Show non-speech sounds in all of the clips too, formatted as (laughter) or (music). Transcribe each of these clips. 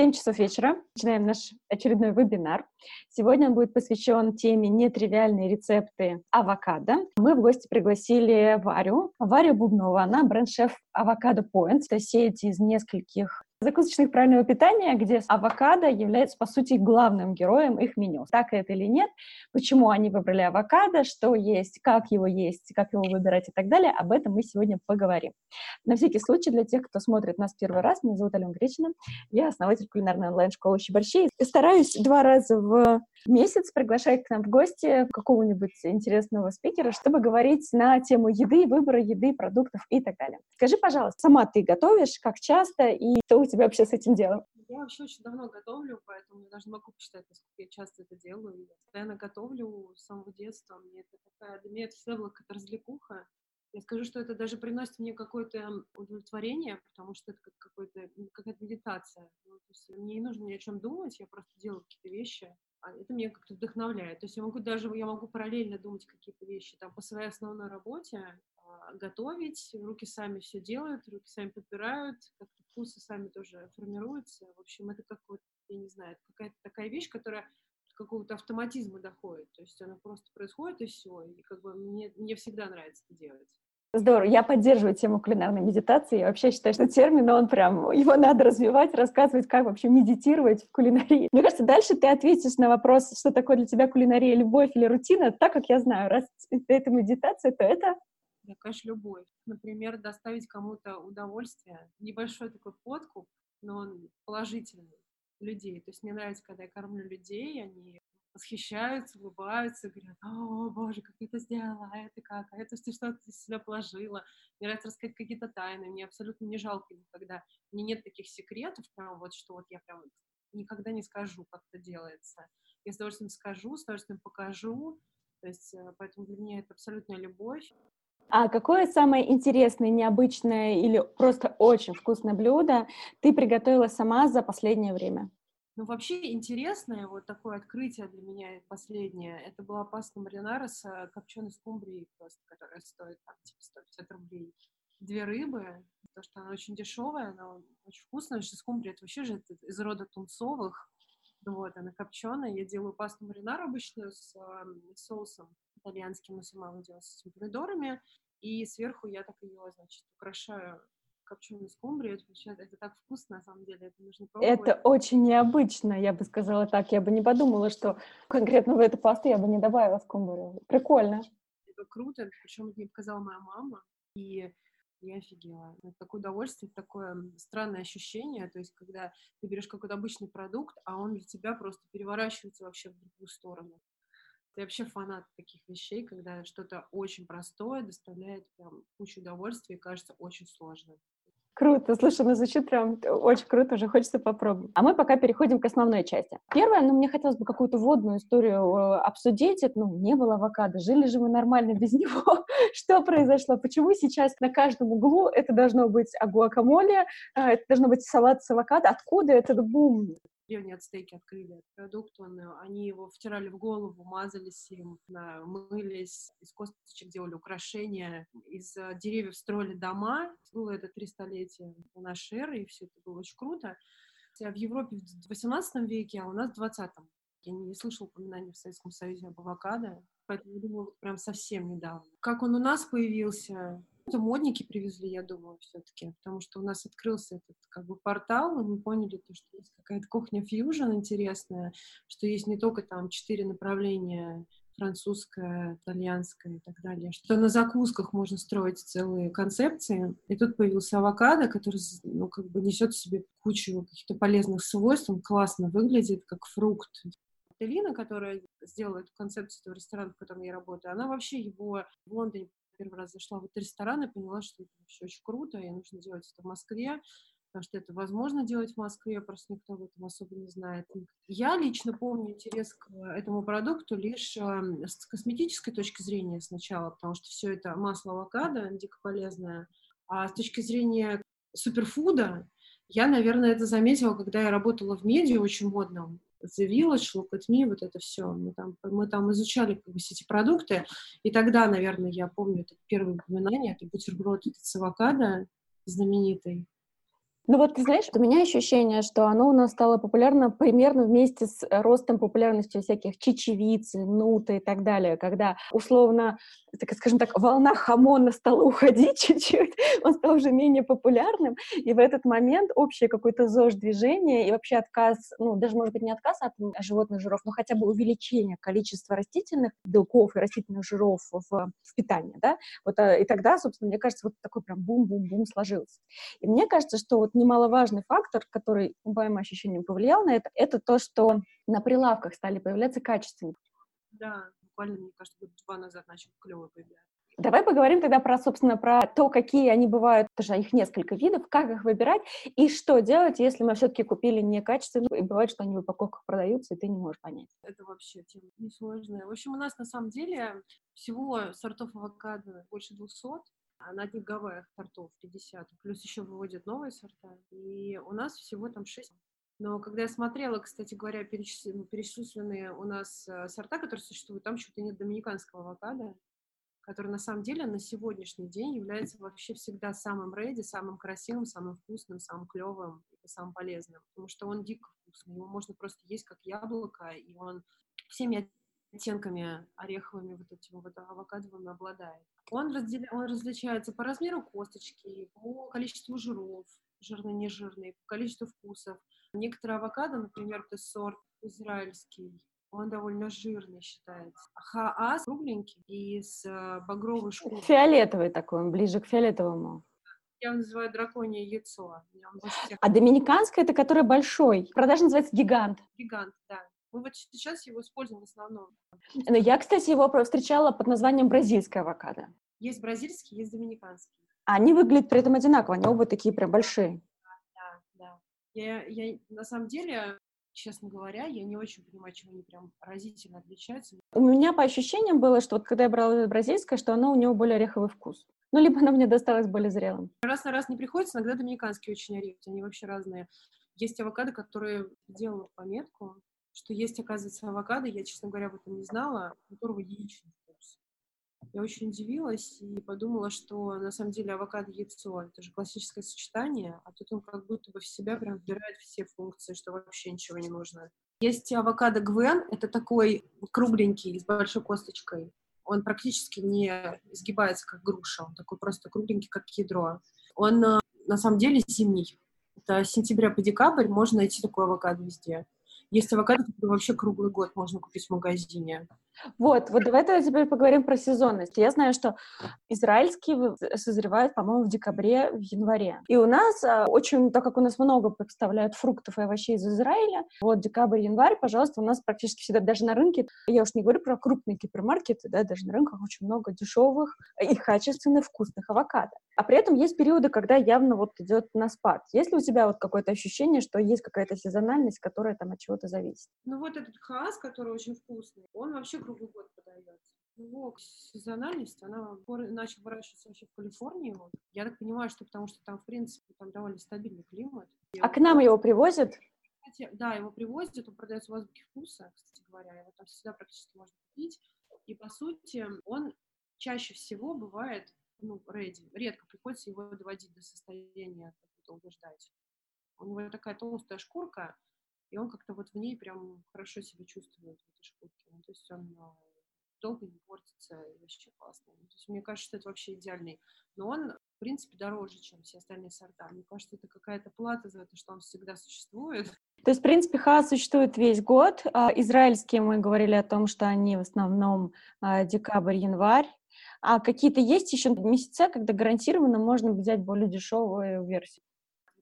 7 часов вечера. Начинаем наш очередной вебинар. Сегодня он будет посвящен теме нетривиальные рецепты авокадо. Мы в гости пригласили Варю. Варя Бубнова, она бренд-шеф Avocado Points, это сеть из нескольких закусочных правильного питания, где авокадо является, по сути, главным героем их меню. Так это или нет, почему они выбрали авокадо, что есть, как его есть, как его выбирать и так далее, об этом мы сегодня поговорим. На всякий случай, для тех, кто смотрит нас первый раз, меня зовут Алена Гречина, я основатель кулинарной онлайн-школы «Щеборщи». Стараюсь два раза в месяц приглашать к нам в гости какого-нибудь интересного спикера, чтобы говорить на тему еды, выбора еды, продуктов и так далее. Скажи, пожалуйста, сама ты готовишь, как часто и что у тебя вообще с этим делом? Я вообще очень давно готовлю, поэтому я даже не могу посчитать, насколько я часто это делаю. Я постоянно готовлю с самого детства. Мне это такая, для меня это всегда была какая-то развлекуха. Я скажу, что это даже приносит мне какое-то удовлетворение, потому что это как какая-то медитация. Ну, то есть мне не нужно ни о чем думать, я просто делаю какие-то вещи, это меня как-то вдохновляет. То есть я могу даже, я могу параллельно думать какие-то вещи там по своей основной работе, а, готовить, руки сами все делают, руки сами подбирают, как-то вкусы сами тоже формируются. В общем, это как вот, я не знаю, какая-то такая вещь, которая какого-то автоматизма доходит. То есть она просто происходит и все. И как бы мне, мне всегда нравится это делать. Здорово. Я поддерживаю тему кулинарной медитации. Я вообще считаю, что термин, он прям, его надо развивать, рассказывать, как вообще медитировать в кулинарии. Мне кажется, дальше ты ответишь на вопрос, что такое для тебя кулинария, любовь или рутина, так как я знаю, раз это медитация, то это да, конечно, любовь. Например, доставить кому-то удовольствие, небольшой такой подкуп, но он положительный людей. То есть мне нравится, когда я кормлю людей, они восхищаются, улыбаются, говорят, о, боже, как ты это сделала, а это как, а это ты что-то себя положила. Мне нравится рассказать какие-то тайны, мне абсолютно не жалко никогда. Мне нет таких секретов, прям вот, что вот я прям никогда не скажу, как это делается. Я с удовольствием скажу, с удовольствием покажу, то есть э, поэтому для меня это абсолютная любовь. А какое самое интересное, необычное или просто очень вкусное блюдо ты приготовила сама за последнее время? Ну, вообще интересное вот такое открытие для меня последнее, это была паста маринара с э, копченой скумбрией просто, которая стоит там типа 150 рублей. Две рыбы, потому что она очень дешевая, она очень вкусная, что скумбрия это вообще же из рода тунцовых, вот, она копченая. Я делаю пасту маринара обычную с э, соусом итальянским, но сама делаю с помидорами, и сверху я так ее, значит, украшаю копченой скумбрии. Это, получается, это так вкусно, на самом деле, это нужно пробовать. Это очень необычно, я бы сказала так. Я бы не подумала, что конкретно в эту пасту я бы не добавила скумбрию. Прикольно. Это круто, причем это мне показала моя мама, и я офигела. Это такое удовольствие, такое странное ощущение, то есть когда ты берешь какой-то обычный продукт, а он для тебя просто переворачивается вообще в другую сторону. Ты вообще фанат таких вещей, когда что-то очень простое доставляет прям кучу удовольствия и кажется очень сложным. Круто, слушай, ну звучит прям очень круто, уже хочется попробовать. А мы пока переходим к основной части. Первое, ну мне хотелось бы какую-то водную историю э, обсудить. Это, ну, не было авокадо, жили же мы нормально без (laughs) него. Что произошло? Почему сейчас на каждом углу это должно быть агуакамоле, э, это должно быть салат с авокадо? Откуда этот бум? Древние ацтеки открыли продукт, он, э, они его втирали в голову, мазались им, мылись, из косточек делали украшения, из э, деревьев строили дома. Было это три столетия нашей эры, и все это было очень круто. В Европе в 18 веке, а у нас в 20-м. Я не слышала упоминаний в Советском Союзе об авокадо, поэтому думаю, прям совсем недавно. Как он у нас появился, это модники привезли, я думаю, все-таки, потому что у нас открылся этот как бы портал, и мы поняли, то, что есть какая-то кухня фьюжн интересная, что есть не только там четыре направления французская, итальянская и так далее, что на закусках можно строить целые концепции. И тут появился авокадо, который, ну, как бы несет в себе кучу каких-то полезных свойств, он классно выглядит, как фрукт. Элина, которая сделала эту концепцию этого ресторана, в котором я работаю, она вообще его в Лондоне первый раз зашла в этот ресторан и поняла, что это вообще очень круто, и нужно делать это в Москве, потому что это возможно делать в Москве, просто никто об этом особо не знает. Я лично помню интерес к этому продукту лишь эм, с косметической точки зрения сначала, потому что все это масло авокадо дико полезное, а с точки зрения суперфуда я, наверное, это заметила, когда я работала в медиа очень модном, The Village, Look at Me, вот это все. Мы там, мы там изучали как бы, все эти продукты, и тогда, наверное, я помню это первое упоминание, это бутерброд этот с авокадо знаменитый. Ну вот, ты знаешь, у меня ощущение, что оно у нас стало популярно примерно вместе с ростом популярности всяких чечевицы, нуты и так далее, когда условно, так скажем так, волна хамона стала (laughs) уходить чуть-чуть, он стал уже менее популярным, и в этот момент общее какое-то ЗОЖ-движение и вообще отказ, ну, даже, может быть, не отказ от животных жиров, но хотя бы увеличение количества растительных белков и растительных жиров в, в питании, да, вот, а, и тогда, собственно, мне кажется, вот такой прям бум-бум-бум сложился. И мне кажется, что вот немаловажный фактор, который, по моим ощущениям, повлиял на это, это то, что на прилавках стали появляться качественные. Да, буквально, мне кажется, год два назад начал клево появляться. Давай поговорим тогда про, собственно, про то, какие они бывают, даже их несколько видов, как их выбирать и что делать, если мы все-таки купили некачественную, и бывает, что они в упаковках продаются, и ты не можешь понять. Это вообще тема несложная. В общем, у нас на самом деле всего сортов авокадо больше 200, а на одних Гавайях сортов 50, плюс еще выводят новые сорта, и у нас всего там 6. Но когда я смотрела, кстати говоря, перечисленные у нас э, сорта, которые существуют, там что-то нет доминиканского авокадо, который на самом деле на сегодняшний день является вообще всегда самым рейди, самым красивым, самым вкусным, самым клевым и самым полезным, потому что он дико вкусный, его можно просто есть как яблоко, и он всеми оттенками ореховыми, вот этими вот авокадовыми обладает. Он, разделя... он различается по размеру косточки, по количеству жиров, жирный, нежирный, по количеству вкусов. Некоторые авокадо, например, это сорт израильский, он довольно жирный считается. Хаас кругленький и с э, багровой шкурой. Фиолетовый такой, он ближе к фиолетовому. Я его называю драконье яйцо. А доминиканское это который большой. Продажа называется гигант. Гигант, да. Мы вот сейчас его используем в основном. Но я, кстати, его встречала под названием бразильская авокадо. Есть бразильский, есть доминиканский. Они выглядят при этом одинаково, они оба такие прям большие. Да, да. Я, я на самом деле честно говоря, я не очень понимаю, чем они прям разительно отличаются. У меня по ощущениям было, что вот когда я брала бразильское, что оно у него более ореховый вкус. Ну, либо оно мне досталось более зрелым. Раз на раз не приходится, иногда доминиканские очень орехи, они вообще разные. Есть авокадо, которые делала пометку, что есть, оказывается, авокадо, я, честно говоря, об этом не знала, у которого яичный я очень удивилась и подумала, что на самом деле авокадо яйцо это же классическое сочетание, а тут он как будто бы в себя прям вбирает все функции, что вообще ничего не нужно. Есть авокадо Гвен, это такой кругленький, с большой косточкой. Он практически не изгибается, как груша, он такой просто кругленький, как ядро. Он э, на самом деле зимний. Это с сентября по декабрь можно найти такой авокадо везде. Есть авокадо, который вообще круглый год можно купить в магазине. Вот, вот давай тогда теперь поговорим про сезонность. Я знаю, что израильский созревает, по-моему, в декабре, в январе. И у нас а, очень, так как у нас много представляют фруктов и овощей из Израиля, вот декабрь, январь, пожалуйста, у нас практически всегда даже на рынке, я уж не говорю про крупные гипермаркеты, да, даже на рынках очень много дешевых и качественных вкусных авокадо. А при этом есть периоды, когда явно вот идет на спад. Есть ли у тебя вот какое-то ощущение, что есть какая-то сезональность, которая там от чего-то зависит? Ну вот этот хаас, который очень вкусный, он вообще круглый год подается. Его сезональность, она начала выращиваться вообще в Калифорнии. Вот. Я так понимаю, что потому что там, в принципе, там довольно стабильный климат. А к нам его привозят? Кстати, да, его привозят, он продается в азбуке вкуса, кстати говоря, его там всегда практически можно купить. И, по сути, он чаще всего бывает ну, ready. Редко приходится его доводить до состояния, как будто убеждать. У него такая толстая шкурка, и он как-то вот в ней прям хорошо себя чувствует, в этой шкурке. Ну, то есть он а, долго не портится, и вообще классно. Ну, то есть мне кажется, что это вообще идеальный. Но он, в принципе, дороже, чем все остальные сорта. Мне кажется, это какая-то плата за это, что он всегда существует. То есть, в принципе, ха существует весь год. А израильские мы говорили о том, что они в основном а, декабрь, январь. А какие-то есть еще месяца, когда гарантированно можно взять более дешевую версию?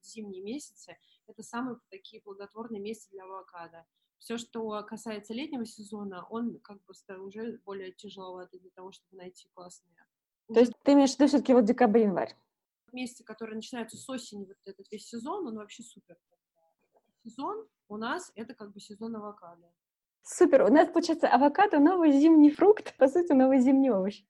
Зимние месяцы это самые такие плодотворные месяцы для авокадо. Все, что касается летнего сезона, он как бы уже более тяжеловатый для того, чтобы найти классные. То есть ты имеешь в виду все-таки вот декабрь-январь? Месяцы, которые начинаются с осени, вот этот весь сезон, он вообще супер. Сезон у нас это как бы сезон авокадо. Супер. У нас, получается, авокадо новый зимний фрукт, по сути, новый зимний овощ.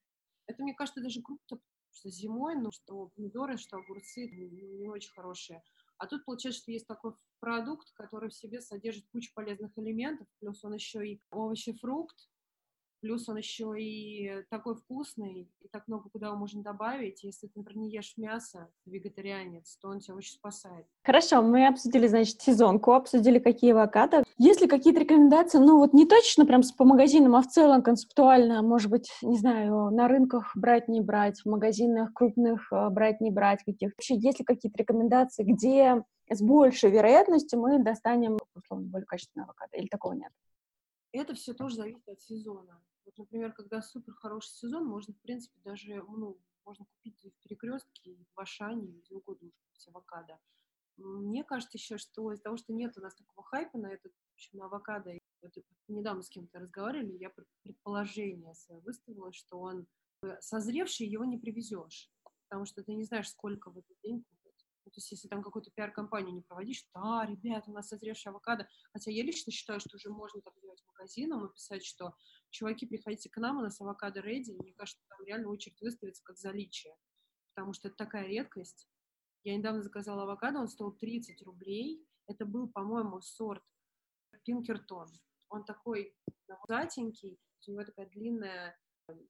Это, мне кажется, даже круто, что зимой, ну, что помидоры, что огурцы ну, не очень хорошие. А тут получается, что есть такой продукт, который в себе содержит кучу полезных элементов, плюс он еще и овощи, фрукт, Плюс он еще и такой вкусный, и так много куда его можно добавить. Если ты, например, не ешь мясо, вегетарианец, то он тебя очень спасает. Хорошо, мы обсудили, значит, сезонку, обсудили, какие авокадо. Есть ли какие-то рекомендации, ну вот не точно прям по магазинам, а в целом концептуально, может быть, не знаю, на рынках брать, не брать, в магазинах крупных э, брать, не брать каких Вообще, есть ли какие-то рекомендации, где с большей вероятностью мы достанем, условно, более качественное авокадо, или такого нет? Это все тоже зависит от сезона. Вот, например, когда супер хороший сезон, можно, в принципе, даже, ну, можно купить в перекрестке, в Ашане, где угодно купить авокадо. Мне кажется еще, что из-за того, что нет у нас такого хайпа на этот, в общем, на авокадо, вот, недавно с кем-то разговаривали, я предположение свое выставила, что он э, созревший, его не привезешь, потому что ты не знаешь, сколько в этот день ну, то есть если там какую-то пиар-компанию не проводишь, да, ребят, у нас созревший авокадо. Хотя я лично считаю, что уже можно так делать магазинам и писать, что чуваки, приходите к нам, у нас авокадо ready. Мне кажется, там реально очередь выставится как заличие, потому что это такая редкость. Я недавно заказала авокадо, он стоил 30 рублей. Это был, по-моему, сорт Пинкертон. Он такой затенький, у него такая длинная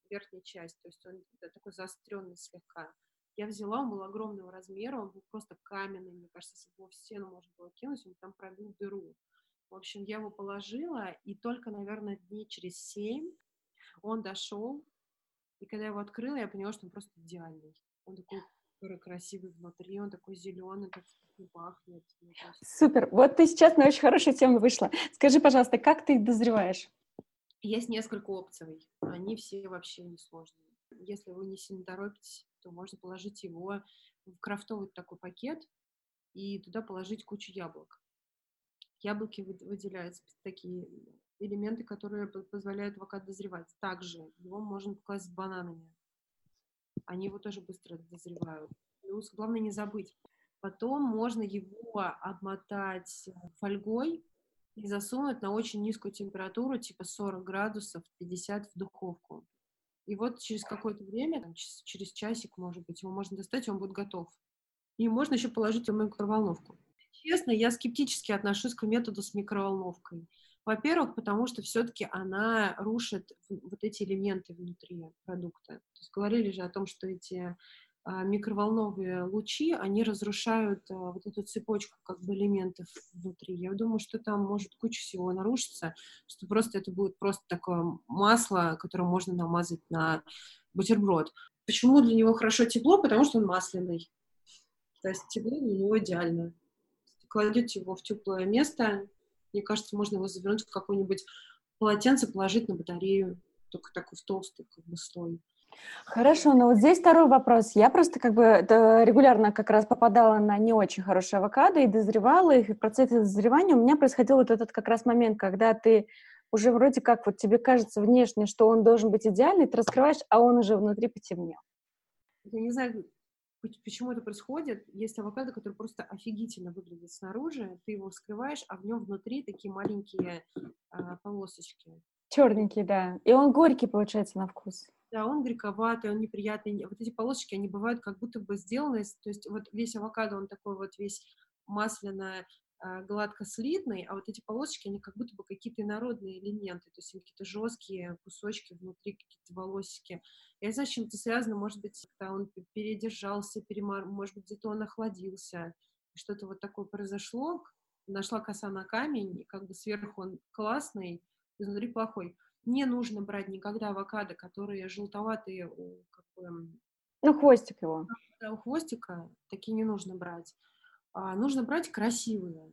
верхняя часть, то есть он такой заостренный слегка. Я взяла, он был огромного размера, он был просто каменный, мне кажется, если бы его в стену можно было кинуть, он там пробил дыру. В общем, я его положила, и только, наверное, дней через семь он дошел, и когда я его открыла, я поняла, что он просто идеальный. Он такой красивый внутри, он такой зеленый, так пахнет. Супер. Вот ты сейчас на очень хорошую тему вышла. Скажи, пожалуйста, как ты их дозреваешь? Есть несколько опций. Они все вообще не сложные. Если вы не сильно торопитесь, то можно положить его в крафтовый такой пакет и туда положить кучу яблок. Яблоки выделяются такие элементы, которые позволяют авокадо дозревать. Также его можно класть с бананами. Они его тоже быстро дозревают. Плюс, главное не забыть. Потом можно его обмотать фольгой и засунуть на очень низкую температуру, типа 40 градусов, 50 в духовку. И вот через какое-то время, там, через часик, может быть, его можно достать, и он будет готов. И можно еще положить в микроволновку. Честно, я скептически отношусь к методу с микроволновкой. Во-первых, потому что все-таки она рушит вот эти элементы внутри продукта. То есть говорили же о том, что эти микроволновые лучи, они разрушают а, вот эту цепочку как бы элементов внутри. Я думаю, что там может куча всего нарушиться, что просто это будет просто такое масло, которое можно намазать на бутерброд. Почему для него хорошо тепло? Потому что он масляный. То есть тепло для него идеально. Кладете его в теплое место, мне кажется, можно его завернуть в какое-нибудь полотенце, положить на батарею, только такой в толстый как бы слой. Хорошо, но вот здесь второй вопрос. Я просто как бы регулярно как раз попадала на не очень хорошие авокадо и дозревала их, и в процессе дозревания у меня происходил вот этот как раз момент, когда ты уже вроде как вот тебе кажется внешне, что он должен быть идеальный, ты раскрываешь, а он уже внутри потемнел. Я не знаю, почему это происходит. Есть авокадо, который просто офигительно выглядит снаружи, ты его вскрываешь, а в нем внутри такие маленькие а, полосочки. Черненький, да. И он горький получается на вкус. Да, он горьковатый, он неприятный. Вот эти полосочки, они бывают как будто бы сделаны, то есть вот весь авокадо, он такой вот весь масляно а, гладко слитный, а вот эти полосочки, они как будто бы какие-то инородные элементы, то есть какие-то жесткие кусочки внутри, какие-то волосики. Я не знаю, с чем это связано, может быть, когда он передержался, перемар... может быть, где-то он охладился, что-то вот такое произошло, нашла коса на камень, и как бы сверху он классный, изнутри плохой не нужно брать никогда авокадо, которые желтоватые, как бы, ну, хвостик его. Да, у хвостика такие не нужно брать. А, нужно брать красивые.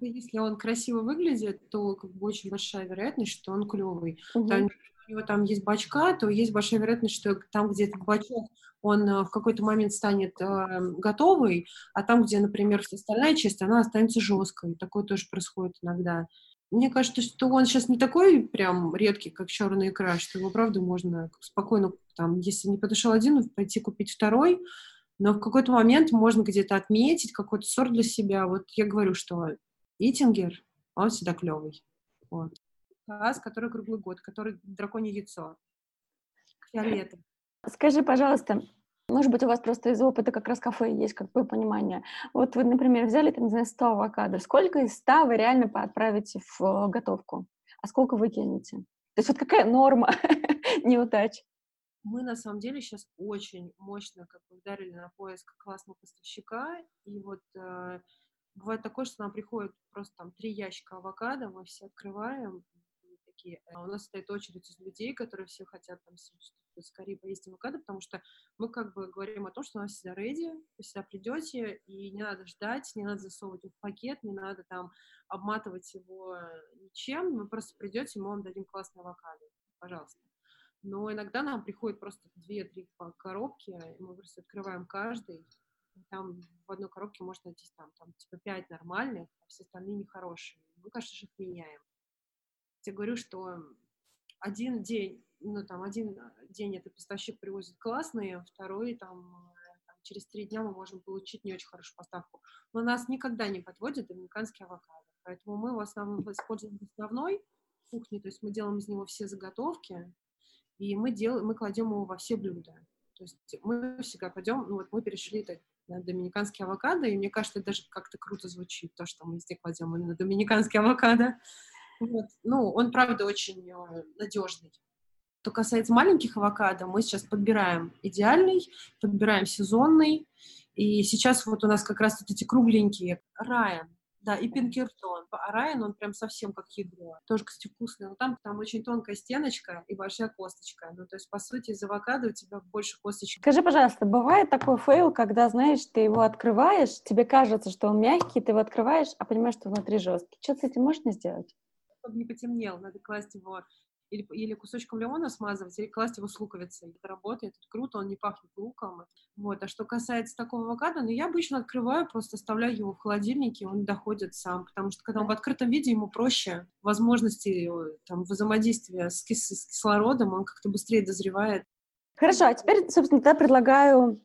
Если он красиво выглядит, то как бы очень большая вероятность, что он клевый. Угу. Там, у него там есть бачка, то есть большая вероятность, что там, где этот бачок, он э, в какой-то момент станет э, готовый, а там, где, например, остальная часть, она останется жесткой. Такое тоже происходит иногда. Мне кажется, что он сейчас не такой прям редкий, как черный икра, что его, правда, можно спокойно, там, если не подошел один, пойти купить второй, но в какой-то момент можно где-то отметить какой-то сорт для себя. Вот я говорю, что Итингер, он всегда клевый. Вот. Газ, который круглый год, который драконье яйцо. Фиолетовый. Скажи, пожалуйста, может быть, у вас просто из опыта как раз кафе есть как бы понимание. Вот вы, например, взяли, там, не знаю, 100 авокадо. Сколько из 100 вы реально отправите в э, готовку? А сколько вы кинете? То есть вот какая норма (laughs) неудач? Мы на самом деле сейчас очень мощно как бы ударили на поиск классного поставщика, и вот э, бывает такое, что нам приходит просто там три ящика авокадо, мы все открываем, такие. А у нас стоит очередь из людей, которые все хотят там скорее поесть авокадо, потому что мы как бы говорим о том, что у нас всегда ready, вы всегда придете, и не надо ждать, не надо засовывать в пакет, не надо там обматывать его ничем, вы просто придете, мы вам дадим классный авокадо, пожалуйста. Но иногда нам приходит просто две-три коробки, и мы просто открываем каждый, там в одной коробке можно найти там, там типа пять нормальных, а все остальные нехорошие. Мы, конечно же, их меняем. Я говорю, что один день, ну, там, один день этот поставщик привозит классные, второй, там, там, через три дня мы можем получить не очень хорошую поставку. Но нас никогда не подводит доминиканский авокадо. Поэтому мы в основном используем основной кухне, то есть мы делаем из него все заготовки, и мы, делаем, мы кладем его во все блюда. То есть мы всегда кладем, ну вот мы перешли это на доминиканский авокадо, и мне кажется, это даже как-то круто звучит, то, что мы везде кладем именно доминиканский авокадо. Вот. Ну, он, правда, очень э, надежный. Что касается маленьких авокадо, мы сейчас подбираем идеальный, подбираем сезонный. И сейчас вот у нас как раз вот эти кругленькие. Райан, да, и Пинкертон. А Райан, он прям совсем как ядро. Тоже, кстати, вкусный. Но там, там очень тонкая стеночка и большая косточка. Ну, то есть, по сути, из авокадо у тебя больше косточек. Скажи, пожалуйста, бывает такой fail, когда, знаешь, ты его открываешь, тебе кажется, что он мягкий, ты его открываешь, а понимаешь, что внутри жесткий. Что с этим можно сделать? Чтобы не потемнел, надо класть его или, или кусочком лимона смазывать, или класть его с луковицей. Это работает, это круто, он не пахнет луком. Вот. А что касается такого авокадо, ну, я обычно открываю, просто оставляю его в холодильнике, он доходит сам, потому что когда он в открытом виде, ему проще возможности там, взаимодействия с, кис с кислородом, он как-то быстрее дозревает. Хорошо, а теперь, собственно, я предлагаю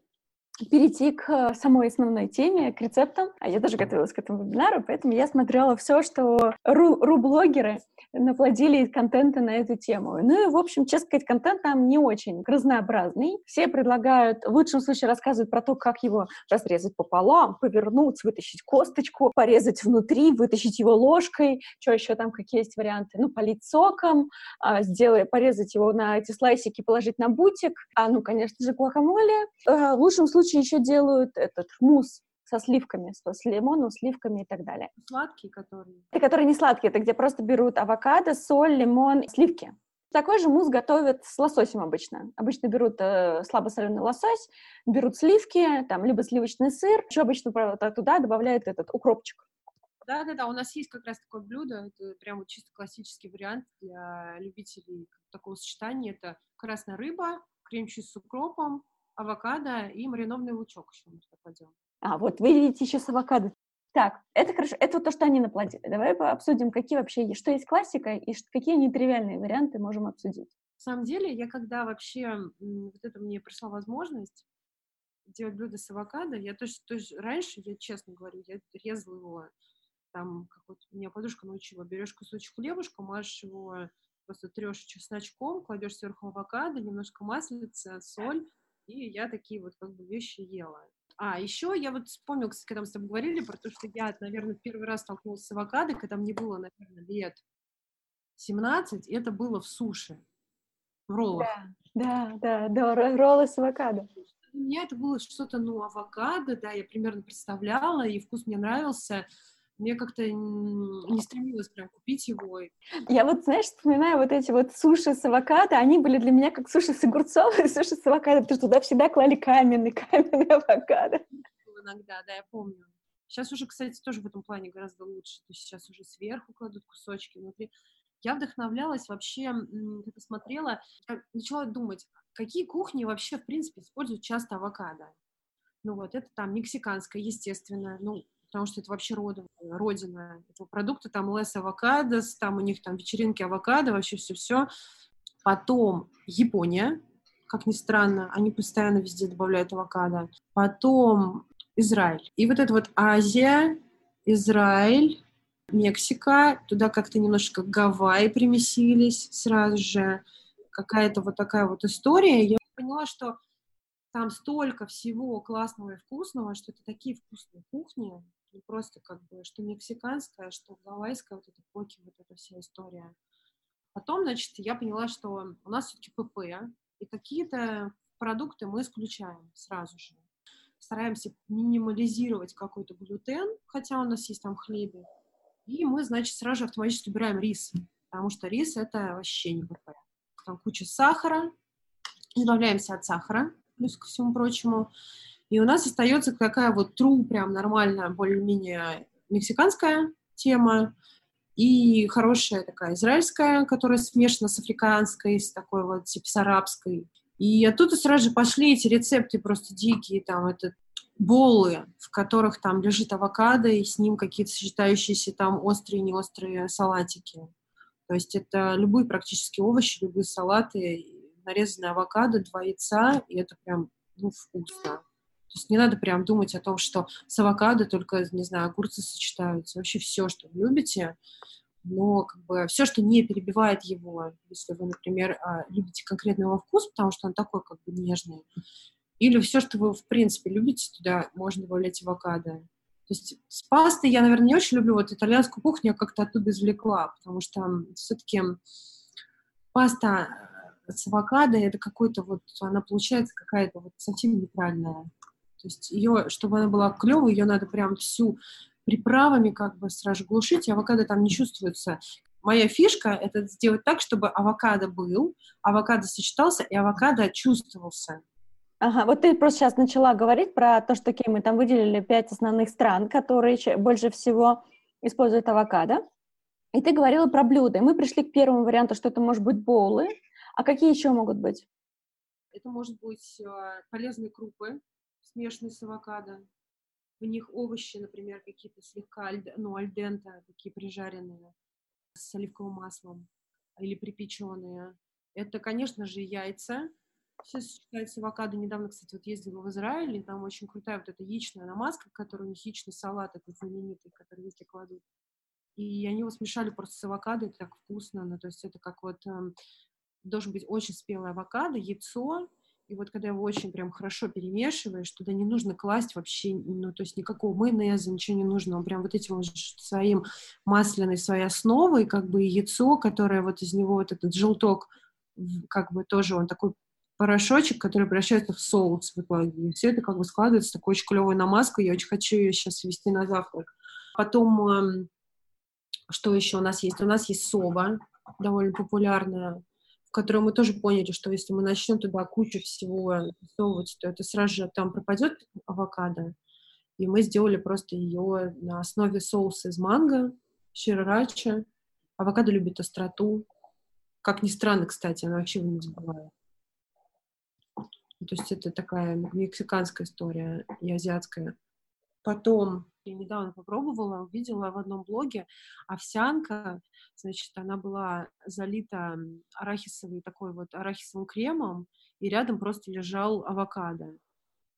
перейти к э, самой основной теме, к рецептам. А я тоже готовилась к этому вебинару, поэтому я смотрела все, что ру-блогеры наплодили контента на эту тему. Ну и, в общем, честно сказать, контент там не очень разнообразный. Все предлагают, в лучшем случае рассказывают про то, как его разрезать пополам, повернуть, вытащить косточку, порезать внутри, вытащить его ложкой, что еще там, какие есть варианты, ну, полить соком, а, сделать, порезать его на эти слайсики, положить на бутик, а, ну, конечно же, гуакамоле. А, в лучшем случае еще делают этот мусс со сливками, с лимоном, сливками и так далее. Сладкие, которые? Это которые не сладкие, это где просто берут авокадо, соль, лимон, сливки. Такой же мусс готовят с лососем обычно. Обычно берут э, слабосоленый лосось, берут сливки, там, либо сливочный сыр. Еще обычно правда, туда добавляют этот укропчик. Да-да-да, у нас есть как раз такое блюдо, это прям вот чисто классический вариант для любителей такого сочетания. Это красная рыба, крем-чиз с укропом, авокадо и маринованный лучок еще мы туда кладем. А, вот вы видите еще с авокадо. Так, это хорошо. Это вот то, что они наплодили. Давай обсудим, какие вообще, что есть классика и какие нетривиальные варианты можем обсудить. На самом деле, я когда вообще, вот это мне пришла возможность делать блюдо с авокадо, я тоже, тоже раньше, я честно говорю, я резала его, там, как вот меня подушка научила, берешь кусочек хлебушка, мажешь его, просто трешь чесночком, кладешь сверху авокадо, немножко маслица, соль, и я такие вот как бы вещи ела. А, еще я вот вспомнила, кстати, когда мы с тобой говорили про то, что я, наверное, первый раз столкнулась с авокадо, когда мне было, наверное, лет 17, и это было в суши, в роллах. Да, да, да, да роллы с авокадо. Для меня это было что-то, ну, авокадо, да, я примерно представляла, и вкус мне нравился, мне как-то не стремилась прям купить его. Я вот, знаешь, вспоминаю вот эти вот суши с авокадо, они были для меня как суши с огурцом и суши с авокадо, потому что туда всегда клали каменный, (laughs) каменный авокадо. Иногда, да, я помню. Сейчас уже, кстати, тоже в этом плане гораздо лучше. То есть сейчас уже сверху кладут кусочки внутри. Я вдохновлялась вообще, когда смотрела, начала думать, какие кухни вообще, в принципе, используют часто авокадо. Ну вот, это там мексиканское, естественно, ну, потому что это вообще родина, родина этого продукта, там лес авокадос, там у них там вечеринки авокадо, вообще все-все. Потом Япония, как ни странно, они постоянно везде добавляют авокадо. Потом Израиль. И вот это вот Азия, Израиль, Мексика, туда как-то немножко Гавайи примесились сразу же. Какая-то вот такая вот история. Я поняла, что там столько всего классного и вкусного, что это такие вкусные кухни, не просто как бы, что мексиканская, что гавайская, вот эта поки, вот эта вся история. Потом, значит, я поняла, что у нас все-таки ПП, и какие-то продукты мы исключаем сразу же. Стараемся минимализировать какой-то глютен, хотя у нас есть там хлебе. И мы, значит, сразу же автоматически убираем рис, потому что рис — это вообще не ПП. Там куча сахара, избавляемся от сахара, плюс ко всему прочему. И у нас остается такая вот тру, прям нормальная, более-менее мексиканская тема, и хорошая такая израильская, которая смешана с африканской, с такой вот типа с арабской. И оттуда сразу же пошли эти рецепты просто дикие, там, это болы, в которых там лежит авокадо, и с ним какие-то сочетающиеся там острые неострые салатики. То есть это любые практически овощи, любые салаты, нарезанные авокадо, два яйца, и это прям, ну, вкусно. То есть не надо прям думать о том, что с авокадо только, не знаю, огурцы сочетаются. Вообще все, что вы любите, но как бы все, что не перебивает его, если вы, например, а, любите конкретный его вкус, потому что он такой как бы нежный, или все, что вы, в принципе, любите, туда можно добавлять авокадо. То есть с пастой я, наверное, не очень люблю. Вот итальянскую кухню я как-то оттуда извлекла, потому что все-таки паста с авокадо, это какой-то вот, она получается какая-то вот совсем неправильная. То есть ее, чтобы она была клевой, ее надо прям всю приправами как бы сразу глушить, и авокадо там не чувствуется. Моя фишка — это сделать так, чтобы авокадо был, авокадо сочетался, и авокадо чувствовался. Ага, вот ты просто сейчас начала говорить про то, что такие мы там выделили пять основных стран, которые больше всего используют авокадо. И ты говорила про блюда. И мы пришли к первому варианту, что это может быть боулы. А какие еще могут быть? Это может быть э, полезные крупы, смешанные с авокадо. В них овощи, например, какие-то слегка, ну, альдента, такие прижаренные с оливковым маслом или припеченные. Это, конечно же, яйца. Все сочетается с авокадо. Недавно, кстати, вот ездила в Израиль, и там очень крутая вот эта яичная намазка, которую у них яичный салат, этот знаменитый, который везде кладут. И они его смешали просто с авокадо, это так вкусно. Ну, то есть это как вот э, должен быть очень спелый авокадо, яйцо, и вот когда его очень прям хорошо перемешиваешь, туда не нужно класть вообще, ну, то есть никакого майонеза, ничего не нужно. Он прям вот этим своим масляной своей основой, как бы яйцо, которое вот из него вот этот желток, как бы тоже он такой порошочек, который превращается в соус в итоге. И все это как бы складывается в такую очень клевую намазку. Я очень хочу ее сейчас ввести на завтрак. Потом, эм, что еще у нас есть? У нас есть соба, довольно популярная в которой мы тоже поняли, что если мы начнем туда кучу всего засовывать, то это сразу же там пропадет авокадо. И мы сделали просто ее на основе соуса из манго, ширача. Авокадо любит остроту. Как ни странно, кстати, она вообще его не забывает. То есть это такая мексиканская история и азиатская. Потом я недавно попробовала, увидела в одном блоге овсянка, значит, она была залита арахисовой такой вот арахисовым кремом, и рядом просто лежал авокадо.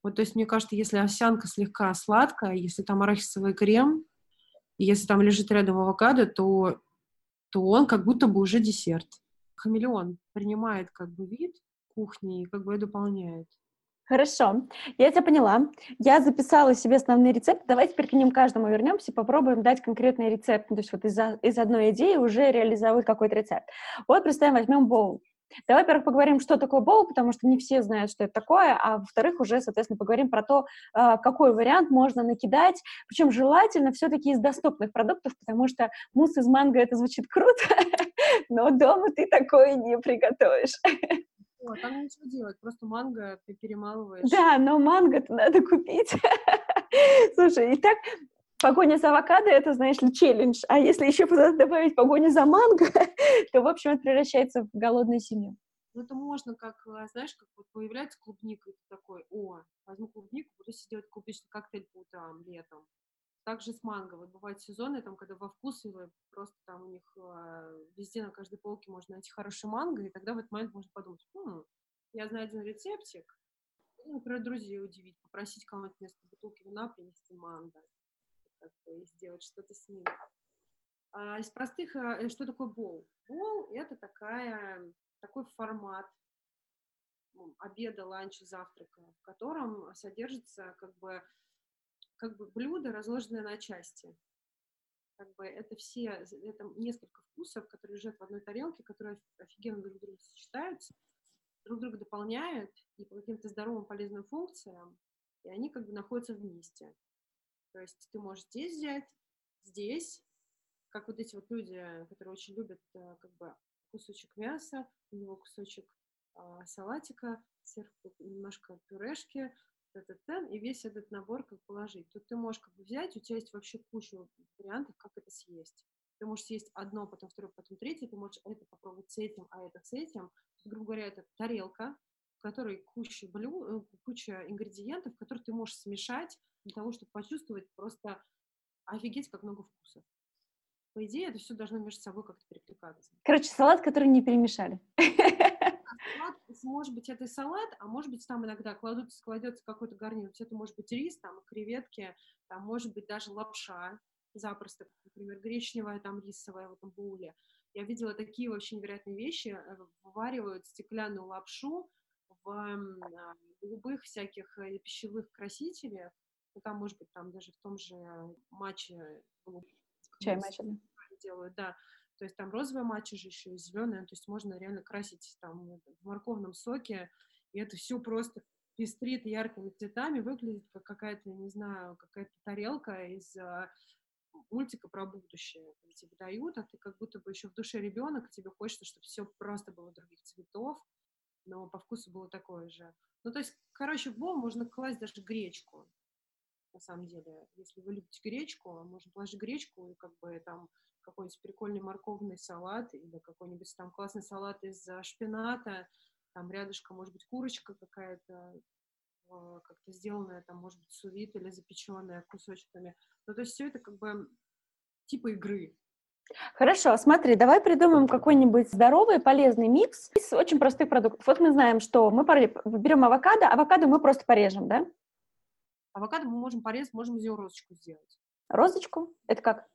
Вот, то есть, мне кажется, если овсянка слегка сладкая, если там арахисовый крем, и если там лежит рядом авокадо, то, то он как будто бы уже десерт. Хамелеон принимает как бы вид кухни и как бы дополняет. Хорошо, я тебя поняла. Я записала себе основные рецепты. Давай теперь к ним каждому вернемся, попробуем дать конкретный рецепт. Ну, то есть вот из, из одной идеи уже реализовать какой-то рецепт. Вот, представим, возьмем боул. Давай, во-первых, поговорим, что такое боул, потому что не все знают, что это такое, а во-вторых, уже, соответственно, поговорим про то, а, какой вариант можно накидать, причем желательно все-таки из доступных продуктов, потому что мусс из манго, это звучит круто, (laughs) но дома ты такое не приготовишь. (laughs) О, там ничего делать, просто манго ты перемалываешь. Да, но манго-то надо купить. (laughs) Слушай, и так погоня за авокадо — это, знаешь ли, челлендж. А если еще добавить погоню за манго, (laughs) то, в общем, это превращается в голодную семью. Ну, это можно, как, а, знаешь, как вот появляется клубника, и ты такой, о, возьму клубнику, буду сидеть клубничный коктейль по утрам, летом. Также с манго. Вот бывают сезоны, там, когда во вкусовые, просто там у них э, везде на каждой полке можно найти хороший манго, и тогда в этот момент можно подумать, хм, я знаю один рецептик, и, например, друзей удивить, попросить кого-нибудь вместо бутылки вина принести манго, и сделать что-то с ним. А из простых, э, что такое бол? Бол — это такая, такой формат обеда, ланча, завтрака, в котором содержится как бы как бы блюдо, разложенное на части. как бы это все, это несколько вкусов, которые лежат в одной тарелке, которые офигенно друг друга сочетаются, друг друга дополняют и по каким-то здоровым полезным функциям, и они как бы находятся вместе. То есть ты можешь здесь взять, здесь, как вот эти вот люди, которые очень любят э, как бы кусочек мяса, у него кусочек а, салатика, сверху немножко пюрешки, и весь этот набор как положить. Тут ты можешь как бы взять, у тебя есть вообще куча вариантов, как это съесть. Ты можешь съесть одно, потом второе, потом третье, ты можешь это попробовать с этим, а это с этим. Грубо говоря, это тарелка, в которой куча, блю, э, куча ингредиентов, которые ты можешь смешать для того, чтобы почувствовать просто офигеть, как много вкусов. По идее, это все должно между собой как-то перекликаться. Короче, салат, который не перемешали. (laughs) Салат, может быть, это салат, а может быть, там иногда кладутся, кладется какой-то гарнир. Это может быть рис, там, креветки, там, может быть, даже лапша запросто, например, гречневая, там, рисовая в этом боуле. Я видела такие вообще невероятные вещи. Э, вываривают стеклянную лапшу в а, голубых всяких э, пищевых красителях, ну, там, может быть, там даже в том же матче Чай матча. Делают, да. То есть там розовая матча же еще и зеленая, то есть можно реально красить там в морковном соке, и это все просто пестрит яркими цветами, выглядит как какая-то, не знаю, какая-то тарелка из а, мультика про будущее. Тебе дают, а ты как будто бы еще в душе ребенок, тебе хочется, чтобы все просто было других цветов, но по вкусу было такое же. Ну, то есть, короче, в бол можно класть даже гречку на самом деле. Если вы любите гречку, можно положить гречку и как бы там какой-нибудь прикольный морковный салат или какой-нибудь там классный салат из шпината, там рядышком может быть курочка какая-то, а, как-то сделанная, там, может быть, сувит или запеченная кусочками. Ну, то есть все это как бы типа игры. Хорошо, смотри, давай придумаем какой-нибудь здоровый, полезный микс из очень простых продуктов. Вот мы знаем, что мы берем авокадо, авокадо мы просто порежем, да? Авокадо мы можем порезать, можем из него розочку сделать. Розочку? Это как?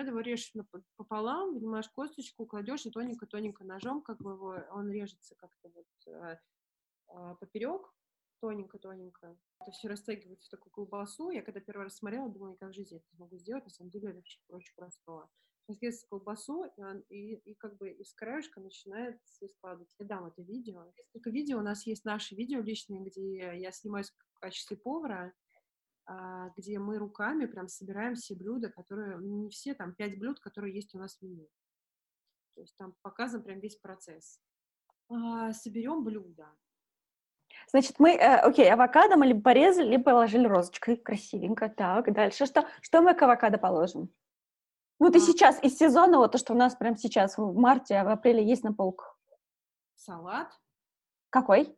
Это его режешь пополам, вынимаешь косточку, кладешь и тоненько-тоненько ножом, как бы его, он режется как-то вот э, э, поперек, тоненько-тоненько. Это все растягивается в такую колбасу. Я когда первый раз смотрела, думала, как в жизни это смогу сделать. На самом деле это очень, очень просто. Растягивается колбасу, и, и, и как бы из краешка начинает складывать. Я дам это видео. Несколько видео. У нас есть наши видео личные, где я снимаюсь в качестве повара, а, где мы руками прям собираем все блюда, которые, не все, там пять блюд, которые есть у нас в меню. То есть там показан прям весь процесс. А, соберем блюдо. Значит, мы, э, окей, авокадо мы либо порезали, либо положили розочкой. Красивенько. Так, дальше что? Что мы к авокадо положим? Ну, ты а, сейчас из сезона, вот то, что у нас прямо сейчас в марте, а в апреле есть на полках. Салат. Какой?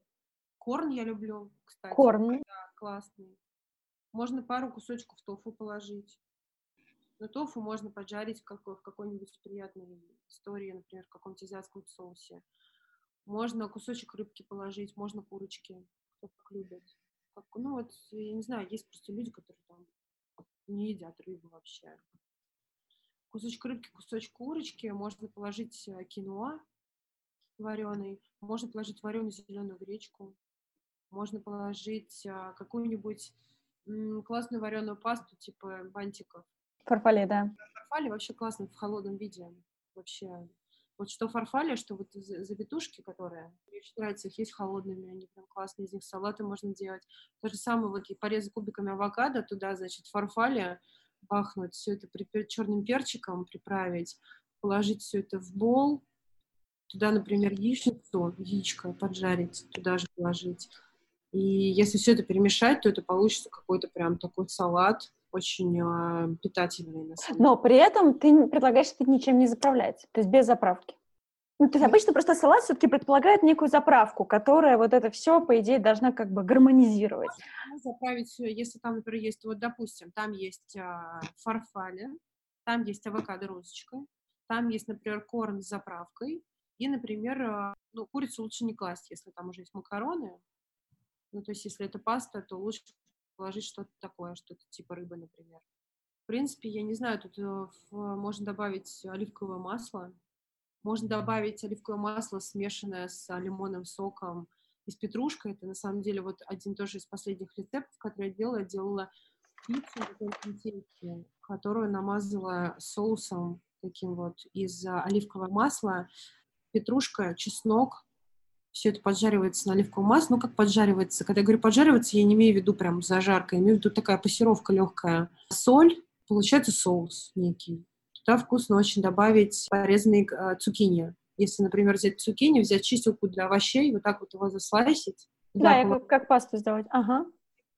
Корн я люблю, кстати. Корн. Да, классный. Можно пару кусочков тофу положить. Но тофу можно поджарить в, какой- в какой-нибудь приятной истории, например, в каком-то азиатском соусе. Можно кусочек рыбки положить, можно курочки, кто как любит. Как, ну вот, я не знаю, есть просто люди, которые там не едят рыбу вообще. Кусочек рыбки, кусочек курочки, можно положить э, киноа вареный, можно положить вареную зеленую гречку, можно положить а, какую-нибудь классную вареную пасту типа бантиков. Фарфале, да. Фарфале вообще классно в холодном виде. Вообще. Вот что фарфале, что вот завитушки, которые, мне очень нравится, их есть холодными, они прям классные, из них салаты можно делать. То же самое, вот и порезать кубиками авокадо, туда, значит, фарфале бахнуть, все это при, черным перчиком приправить, положить все это в бол, туда, например, яичницу, яичко поджарить, туда же положить, и если все это перемешать, то это получится какой-то прям такой салат, очень э, питательный. На самом Но при этом ты предлагаешь это ничем не заправлять, то есть без заправки. Ну, то есть обычно просто салат все-таки предполагает некую заправку, которая вот это все, по идее, должна как бы гармонизировать. Можно заправить если там, например, есть, вот, допустим, там есть а, фарфали, там есть авокадо розочкой, там есть, например, корм с заправкой, и, например, а, ну, курицу лучше не класть, если там уже есть макароны, ну, то есть, если это паста, то лучше положить что-то такое, что-то типа рыбы, например. В принципе, я не знаю, тут э, можно добавить оливковое масло. Можно добавить оливковое масло, смешанное с лимонным соком и с петрушкой. Это, на самом деле, вот один тоже из последних рецептов, который я делала. Я делала пиццу консистенции которую намазала соусом таким вот из оливкового масла, петрушка, чеснок, все это поджаривается на оливковом масле. Ну, как поджаривается? Когда я говорю поджариваться, я не имею в виду прям зажарка, я имею в виду такая пассировка легкая. Соль, получается соус некий. Туда вкусно очень добавить порезанные э, цукини. Если, например, взять цукини, взять чистилку для овощей, вот так вот его заслайсить. Да, я как, как пасту сделать. Ага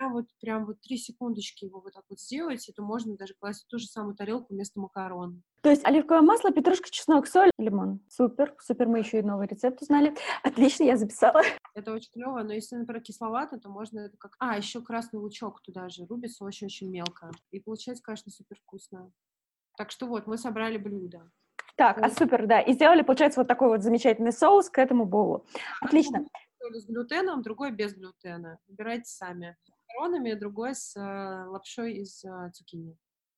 вот, прям вот три секундочки его вот так вот сделать, это можно даже класть в ту же самую тарелку вместо макарон. То есть оливковое масло, петрушка, чеснок, соль, лимон. Супер, супер, мы еще и новый рецепт узнали. Отлично, я записала. Это очень клево, но если, например, кисловато, то можно это как... А, еще красный лучок туда же рубится очень-очень мелко. И получается, конечно, супер вкусно. Так что вот, мы собрали блюдо. Так, а супер, да. И сделали, получается, вот такой вот замечательный соус к этому боулу. Отлично. С глютеном, другой без глютена. Выбирайте сами макаронами, другой с э, лапшой из э, цукини.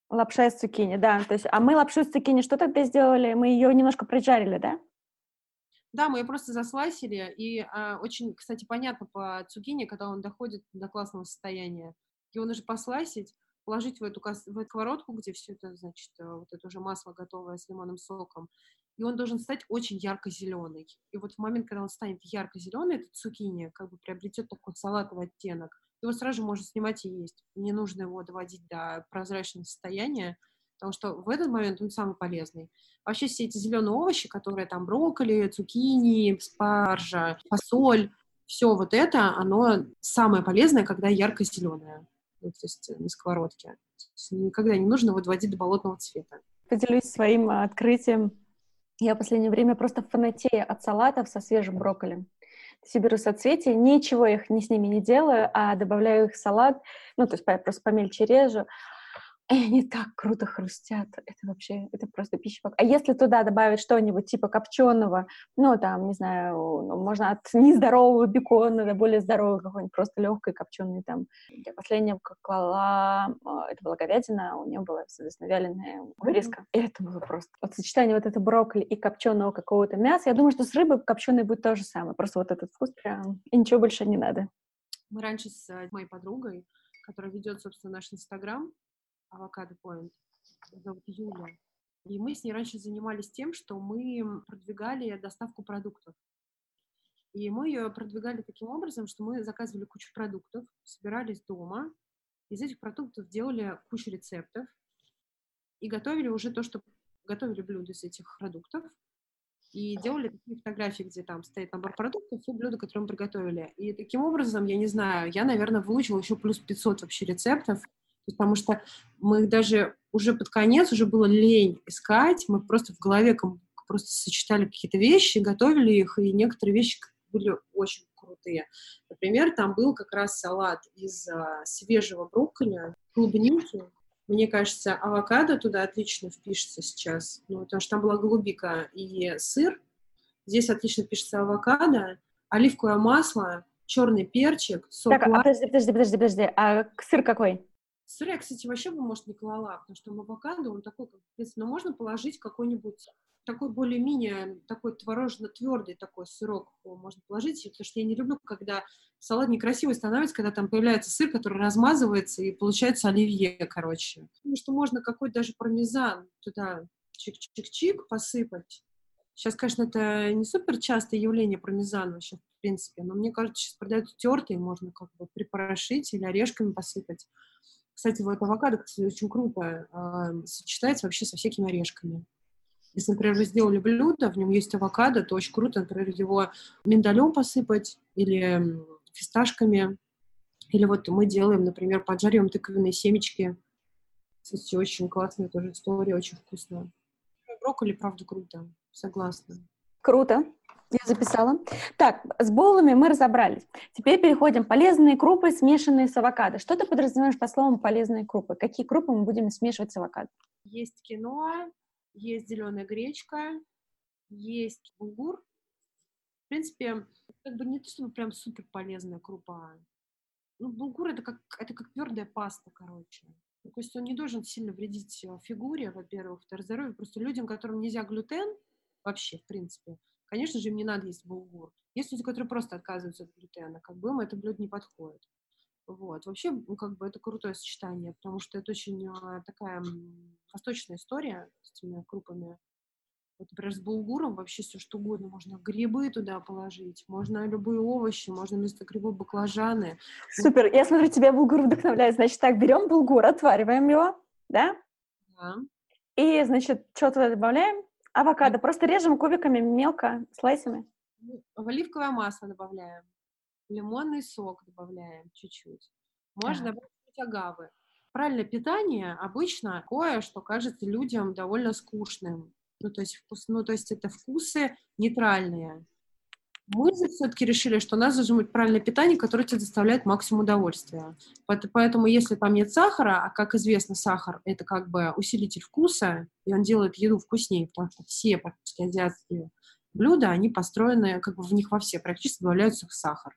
Лапша из цукини, да. То есть, а мы лапшу из цукини что тогда сделали? Мы ее немножко прижарили, да? Да, мы ее просто заслайсили, и а, очень, кстати, понятно по цукини, когда он доходит до классного состояния. Его нужно послайсить, положить в эту, в эту сковородку, где все это, значит, э, вот это уже масло готовое с лимонным соком, и он должен стать очень ярко-зеленый. И вот в момент, когда он станет ярко-зеленый, этот цукини как бы приобретет такой салатовый оттенок его сразу же можно снимать и есть. Не нужно его доводить до прозрачного состояния, потому что в этот момент он самый полезный. Вообще все эти зеленые овощи, которые там брокколи, цукини, спаржа, фасоль, все вот это, оно самое полезное, когда ярко-зеленое, ну, то есть на сковородке. Никогда не нужно его доводить до болотного цвета. Поделюсь своим открытием. Я в последнее время просто фанатею от салатов со свежим брокколи себе соцветия, ничего их не с ними не делаю, а добавляю их в салат, ну, то есть просто помельче режу, и (laughs) они так круто хрустят. Это вообще, это просто пища. А если туда добавить что-нибудь типа копченого, ну, там, не знаю, ну, можно от (laughs) нездорового бекона до более здорового какой-нибудь просто легкой копченый там. Я последнее клала, а, это была говядина, у нее была, соответственно, вяленая вырезка. И это было просто... Вот сочетание вот этого брокколи и копченого какого-то мяса, я думаю, что с рыбой копченой будет то же самое. Просто вот этот вкус прям... И ничего больше не надо. Мы раньше с моей подругой, которая ведет, собственно, наш Инстаграм, Avocado Point. Зовут Юля. И мы с ней раньше занимались тем, что мы продвигали доставку продуктов. И мы ее продвигали таким образом, что мы заказывали кучу продуктов, собирались дома, из этих продуктов делали кучу рецептов и готовили уже то, что готовили блюда из этих продуктов, и делали такие фотографии, где там стоит набор продуктов и блюда, которые мы приготовили. И таким образом, я не знаю, я, наверное, выучила еще плюс 500 вообще рецептов, потому что мы даже уже под конец, уже было лень искать, мы просто в голове просто сочетали какие-то вещи, готовили их, и некоторые вещи были очень крутые. Например, там был как раз салат из а, свежего брокколи, клубники, мне кажется, авокадо туда отлично впишется сейчас, ну, потому что там была голубика и сыр. Здесь отлично пишется авокадо, оливковое масло, черный перчик, сок. Так, а подожди, подожди, подожди, подожди. А сыр какой? Сыр я, кстати, вообще бы, может, не клала, потому что авокадо, он такой, как, но можно положить какой-нибудь такой более-менее такой творожно-твердый такой сырок можно положить, потому что я не люблю, когда салат некрасивый становится, когда там появляется сыр, который размазывается, и получается оливье, короче. Потому что можно какой-то даже пармезан туда чик-чик-чик посыпать. Сейчас, конечно, это не супер частое явление пармезана вообще, в принципе, но мне кажется, сейчас продают тертый, можно как бы припорошить или орешками посыпать. Кстати, вот авокадо, кстати, очень круто э, сочетается вообще со всякими орешками. Если, например, вы сделали блюдо, в нем есть авокадо, то очень круто, например, его миндалем посыпать или фисташками. Или вот мы делаем, например, поджариваем тыквенные семечки. Кстати, очень классная тоже история, очень вкусная. Брокколи, правда, круто. Согласна. Круто. Я записала. Так, с боулами мы разобрались. Теперь переходим. Полезные крупы, смешанные с авокадо. Что ты подразумеваешь по словам полезные крупы? Какие крупы мы будем смешивать с авокадо? Есть киноа, есть зеленая гречка, есть булгур. В принципе, как бы не то, чтобы прям супер полезная крупа. Ну, булгур это как, это как твердая паста, короче. То есть он не должен сильно вредить э, фигуре, во-первых, во здоровью. Просто людям, которым нельзя глютен, вообще, в принципе, Конечно же, им не надо есть булгур. Есть люди, которые просто отказываются от глютена, как бы им это блюдо не подходит. Вот. Вообще, ну, как бы это крутое сочетание, потому что это очень а, такая восточная история с этими крупами. Вот, например, с булгуром вообще все что угодно. Можно грибы туда положить, можно любые овощи, можно вместо грибов баклажаны. Супер. Я смотрю, тебя булгур вдохновляет. Значит, так, берем булгур, отвариваем его, да? Да. И, значит, что туда добавляем? Авокадо. Просто режем кубиками мелко, слайсами. Ну, в оливковое масло добавляем. Лимонный сок добавляем чуть-чуть. Можно Так. добавить агавы. Правильное питание обычно такое, что кажется людям довольно скучным. Ну, то есть, вкус, ну, то есть это вкусы нейтральные. Мы же все-таки решили, что у нас должно быть правильное питание, которое тебе доставляет максимум удовольствия. Поэт- Поэтому, если там нет сахара, а как известно, сахар это как бы усилитель вкуса, и он делает еду вкуснее, потому что все практически азиатские блюда, они построены, как бы в них во все практически добавляются сахар.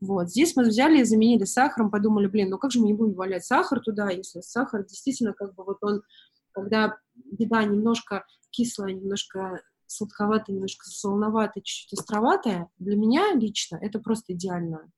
Вот, здесь мы взяли и заменили сахаром, подумали, блин, ну как же мы не будем добавлять сахар туда, если сахар действительно как бы вот он, когда еда немножко кислая, немножко сладковатая, немножко солоноватая, чуть-чуть островатая, для меня лично это просто идеально.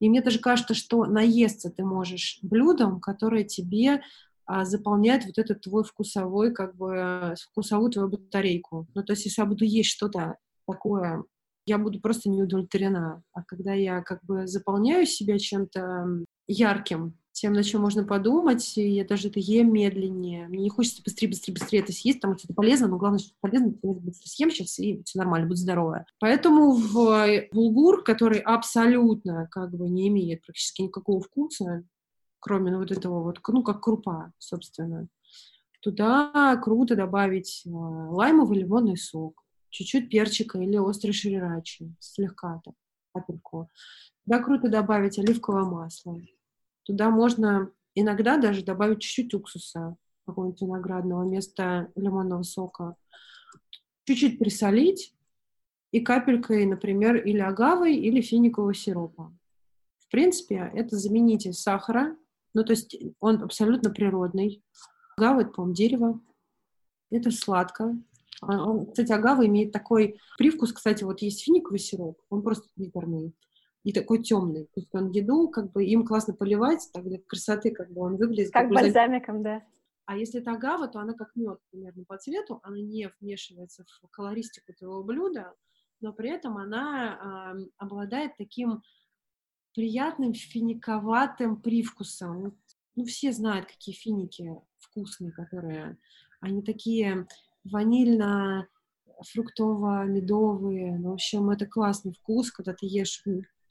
И мне даже кажется, что наесться ты можешь блюдом, которое тебе а, заполняет вот этот твой вкусовой, как бы, вкусовую твою батарейку. Ну, то есть, если я буду есть что-то такое, я буду просто не удовлетворена. А когда я как бы заполняю себя чем-то ярким, тем, на чем можно подумать, и я даже это ем медленнее. Мне не хочется быстрее, быстрее, быстрее это съесть, потому что это полезно, но главное, что полезно, я быстро съем сейчас, и все нормально, будет здоровая. Поэтому в булгур, который абсолютно как бы не имеет практически никакого вкуса, кроме ну, вот этого вот, ну, как крупа, собственно, туда круто добавить э, лаймовый лимонный сок, чуть-чуть перчика или острый шрирачи, слегка так, капельку. Туда круто добавить оливковое масло. Туда можно иногда даже добавить чуть-чуть уксуса какого-нибудь виноградного вместо лимонного сока. Чуть-чуть присолить и капелькой, например, или агавой, или финикового сиропа. В принципе, это заменитель сахара, ну, то есть он абсолютно природный. Агава — это, по-моему, дерево. Это сладко. А кстати, агава имеет такой привкус, кстати, вот есть финиковый сироп, он просто приторный и такой темный. То есть он еду, как бы, им классно поливать, так для красоты, как бы он выглядит. Как бальзам- бальзамиком, да. А если это агава, то она как мед примерно по цвету, она не вмешивается в колористику твоего блюда, но при этом она ам, обладает таким приятным финиковатым привкусом. Ну, все знают, какие финики вкусные, которые... Они такие ванильно-фруктово-медовые. Ну, в общем, это классный вкус, когда ты ешь...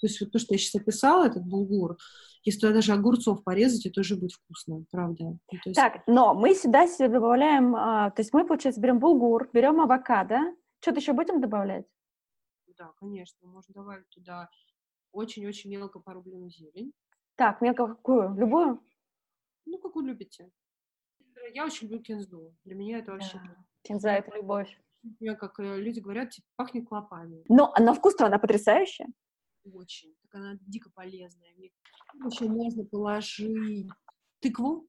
То есть вот то, что я сейчас описала, этот булгур, если туда даже огурцов порезать, это тоже будет вкусно, правда. Ну, есть- Так, но мы сюда себе добавляем, а, то есть мы, получается, берем булгур, берем авокадо. Что-то еще будем добавлять? Да, конечно, можно добавить туда очень-очень мелко порубленную зелень. Так, мелко какую? Любую? Ну, как вы любите. Я очень люблю кинзу. Для меня это вообще... Кинза — это любовь. Я, как э, люди говорят, типа, пахнет клопами. Но на вкус-то она потрясающая. Очень. Так она дико полезная. Еще можно положить тыкву,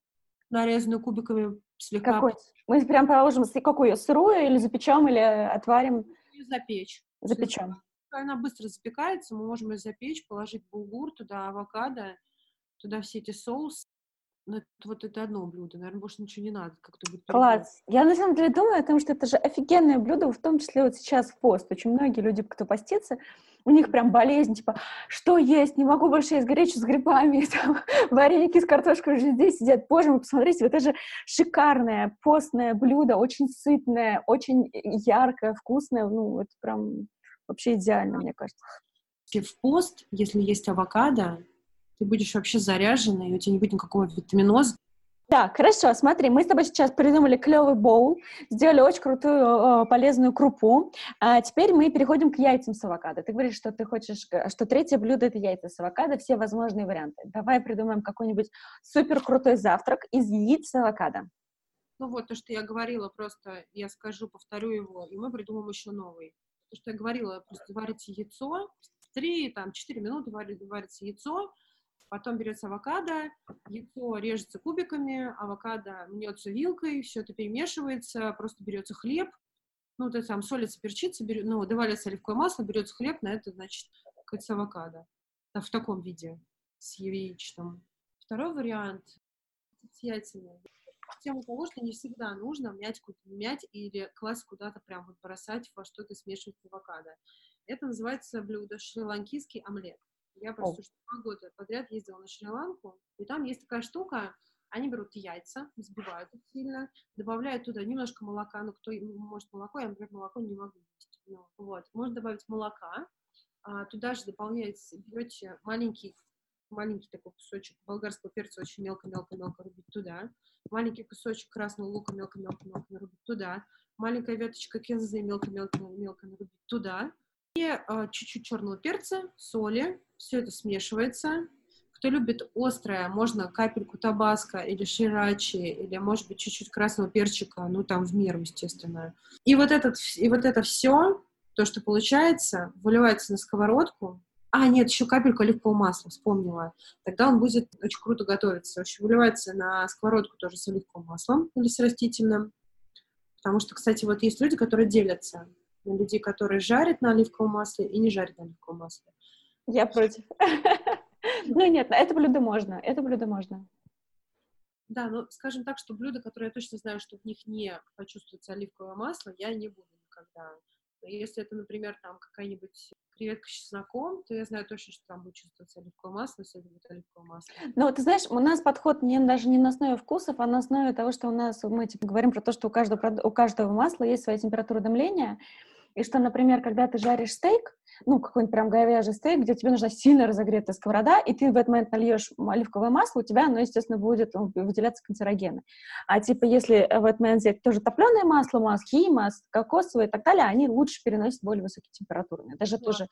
нарезанную кубиками слегка. Какой? Мы прям положим, какую ее, сырую или запечем, или отварим, И запечь. запечем? Она быстро запекается, мы можем ее запечь, положить булгур, туда авокадо, туда все эти соусы. Ну, это, вот это одно блюдо, наверное, больше ничего не надо. Как-то будет. Класс. Я на самом деле думаю о том, что это же офигенное блюдо, в том числе вот сейчас в пост. Очень многие люди, кто постится, у них прям болезнь, типа, что есть, не могу больше есть горячую с грибами, (laughs) там, вареники с картошкой уже здесь сидят. Боже мой, посмотрите, вот это же шикарное постное блюдо, очень сытное, очень яркое, вкусное, ну, это прям вообще идеально, мне кажется. В пост, если есть авокадо, ты будешь вообще заряжена, и у тебя не будет никакого витаминоза. Так, хорошо, смотри, мы с тобой сейчас придумали клевый боул, сделали очень крутую э, полезную крупу. А теперь мы переходим к яйцам с авокадо. Ты говоришь, что ты хочешь, э, что третье блюдо это яйца с авокадо, все возможные варианты. Давай придумаем какой-нибудь супер крутой завтрак из яиц с авокадо. Ну вот то, что я говорила, просто я скажу, повторю его, и мы придумаем еще новый. То, что я говорила, просто варите яйцо, 3, там, 4 минуты варится, варится яйцо, потом берется авокадо, яйцо режется кубиками, авокадо мнется вилкой, все это перемешивается, просто берется хлеб, ну, то есть там солится, перчится, берё- ну, добавляется оливковое масло, берется хлеб, на это, значит, как с авокадо. Да, в таком виде. с яичным. Второй вариант с яйцами. Тему того, что не всегда нужно мять, мять или класть куда-то прям вот бросать во что-то смешивать с авокадо. Это называется блюдо шри-ланкийский омлет. Я просто два года подряд ездила на Шри-Ланку, и там есть такая штука, они берут яйца, взбивают их сильно, добавляют туда немножко молока, ну, кто может молоко, я, например, молоко не могу есть. Ну, вот, можно добавить молока, а, туда же добавляете, берете маленький маленький такой кусочек болгарского перца очень мелко-мелко-мелко рубить туда, маленький кусочек красного лука мелко-мелко-мелко нарубить туда, маленькая веточка кензы мелко-мелко-мелко нарубить туда, чуть-чуть черного перца, соли, все это смешивается. Кто любит острое, можно капельку табаско или ширачи, или, может быть, чуть-чуть красного перчика, ну, там, в меру, естественно. И вот, этот, и вот это все, то, что получается, выливается на сковородку, а, нет, еще капельку оливкового масла, вспомнила. Тогда он будет очень круто готовиться. В общем, выливается на сковородку тоже с оливковым маслом или с растительным. Потому что, кстати, вот есть люди, которые делятся на людей, которые жарят на оливковом масле и не жарят на оливковом масле. Я против. (laughs) Ну нет, это блюдо можно, это блюдо можно. Да, но скажем так, что блюда, которые я точно знаю, что в них не почувствуется оливковое масло, я не буду никогда. Но если это, например, там какая-нибудь креветка с чесноком, то я знаю точно, что там будет чувствоваться оливковое масло, если это будет оливковое масло. Ну, ты знаешь, у нас подход не, даже не на основе вкусов, а на основе того, что у нас, мы типа, говорим про то, что у каждого, у каждого масла есть своя температура дымления, и что, например, когда ты жаришь стейк, ну, какой-нибудь прям говяжий стейк, где тебе нужна сильно разогретая сковорода, и ты в этот момент нальешь оливковое масло, у тебя оно, естественно, будет ну, выделяться канцерогены. А типа, если в этот момент взять тоже топленое масло, масло, химас, кокосовое и так далее, они лучше переносят более высокие температуры. Даже да. тоже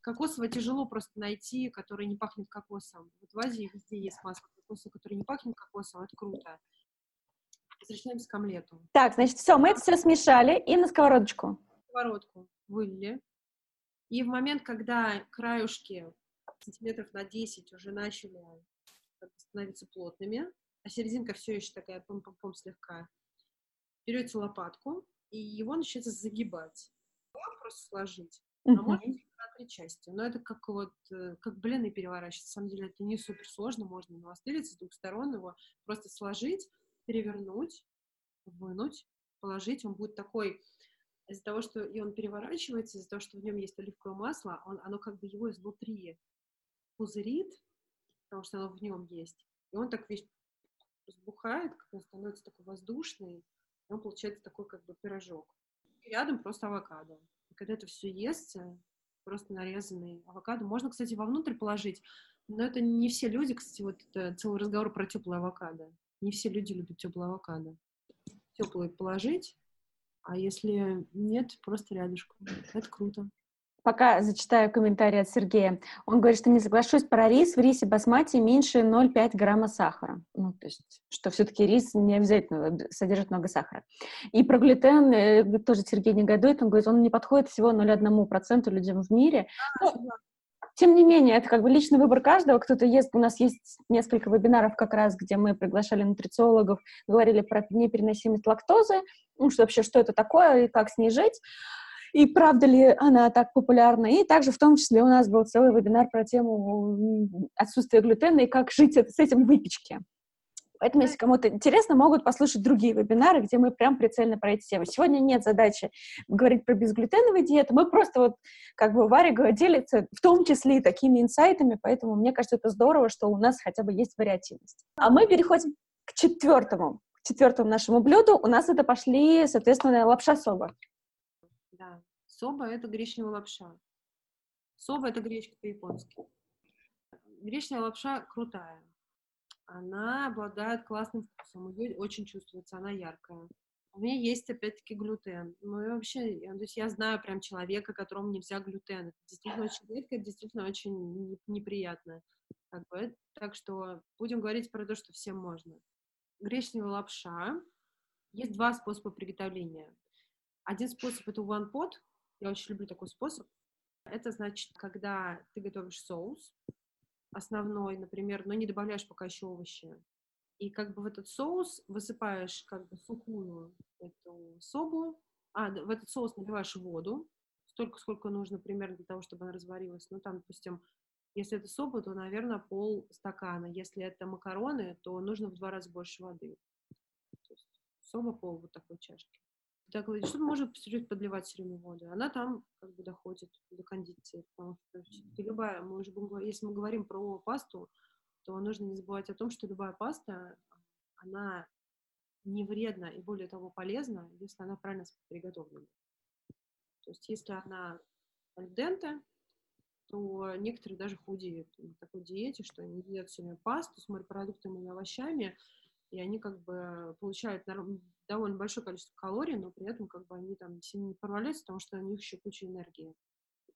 Кокосовое тяжело просто найти, которое не пахнет кокосом. Вот в Азии везде есть масло кокоса, которое не пахнет кокосом, это круто. Возвращаемся к омлету. Так, значит, все, мы это все смешали и на сковородочку. Сковородку вылили. И в момент, когда краюшки сантиметров на 10 уже начали становиться плотными, а серединка все еще такая пом-пом-пом слегка, берете лопатку, и его начинается загибать. Просто сложить. А можно на три части. Но это как вот, э, как блины переворачивать. На самом деле это не супер сложно, можно на навостриться с двух сторон его просто сложить, перевернуть, вынуть, положить. Он будет такой из-за того, что и он переворачивается, из-за того, что в нем есть оливковое масло, он, оно как бы его изнутри пузырит, потому что оно в нем есть. И он так весь разбухает, как он становится такой воздушный, и он получается такой как бы пирожок. И рядом просто авокадо. И когда это все естся, просто нарезанный авокадо. Можно, кстати, вовнутрь положить, но это не все люди, кстати, вот это целый разговор про теплое авокадо. Не все люди любят теплое авокадо. Теплое положить, а если нет, просто рядышком. Это круто. Пока зачитаю комментарий от Сергея. Он говорит, что не соглашусь про рис. В рисе басмати меньше 0,5 грамма сахара. Ну, то есть, что все-таки рис не обязательно содержит много сахара. И про глютен э, тоже Сергей негодует. Он говорит, он не подходит всего 0,1% людям в мире. Ну, тем не менее, это как бы личный выбор каждого. Кто-то ест, у нас есть несколько вебинаров как раз, где мы приглашали нутрициологов, говорили про непереносимость лактозы, ну, что вообще, что это такое и как с ней жить, и правда ли она так популярна. И также в том числе у нас был целый вебинар про тему отсутствия глютена и как жить с этим в выпечке. Поэтому, если кому-то интересно, могут послушать другие вебинары, где мы прям прицельно про эти темы. Сегодня нет задачи говорить про безглютеновые диеты, мы просто вот, как бы Варя делится в том числе и такими инсайтами, поэтому мне кажется, это здорово, что у нас хотя бы есть вариативность. А мы переходим к четвертому, к четвертому нашему блюду. У нас это пошли, соответственно, лапша соба. Да, соба — это гречневая лапша. Соба — это гречка по-японски. Гречневая лапша крутая она обладает классным вкусом, ее очень чувствуется, она яркая. У меня есть, опять-таки, глютен. Ну и вообще, то есть я знаю прям человека, которому нельзя глютен. Это действительно очень редко, это действительно очень неприятно. Как бы. Так что будем говорить про то, что всем можно. Гречневая лапша. Есть два способа приготовления. Один способ — это one pot. Я очень люблю такой способ. Это значит, когда ты готовишь соус, основной, например, но не добавляешь пока еще овощи. И как бы в этот соус высыпаешь как бы сухую эту собу, а, в этот соус наливаешь воду, столько, сколько нужно примерно для того, чтобы она разварилась. Ну, там, допустим, Если это соба, то, наверное, пол стакана. Если это макароны, то нужно в два раза больше воды. Соба пол вот такой чашки. Так, что может чуть подливать все время воду? Она там как бы доходит до кондиции, потому что любая, мы уже будем, если мы говорим про пасту, то нужно не забывать о том, что любая паста, она не вредна и более того полезна, если она правильно приготовлена. То есть если она альдента, то некоторые даже худеют на такой диете, что они едят все время пасту с морепродуктами и овощами, и они как бы получают довольно большое количество калорий, но при этом как бы они там сильно не проваляются, потому что у них еще куча энергии.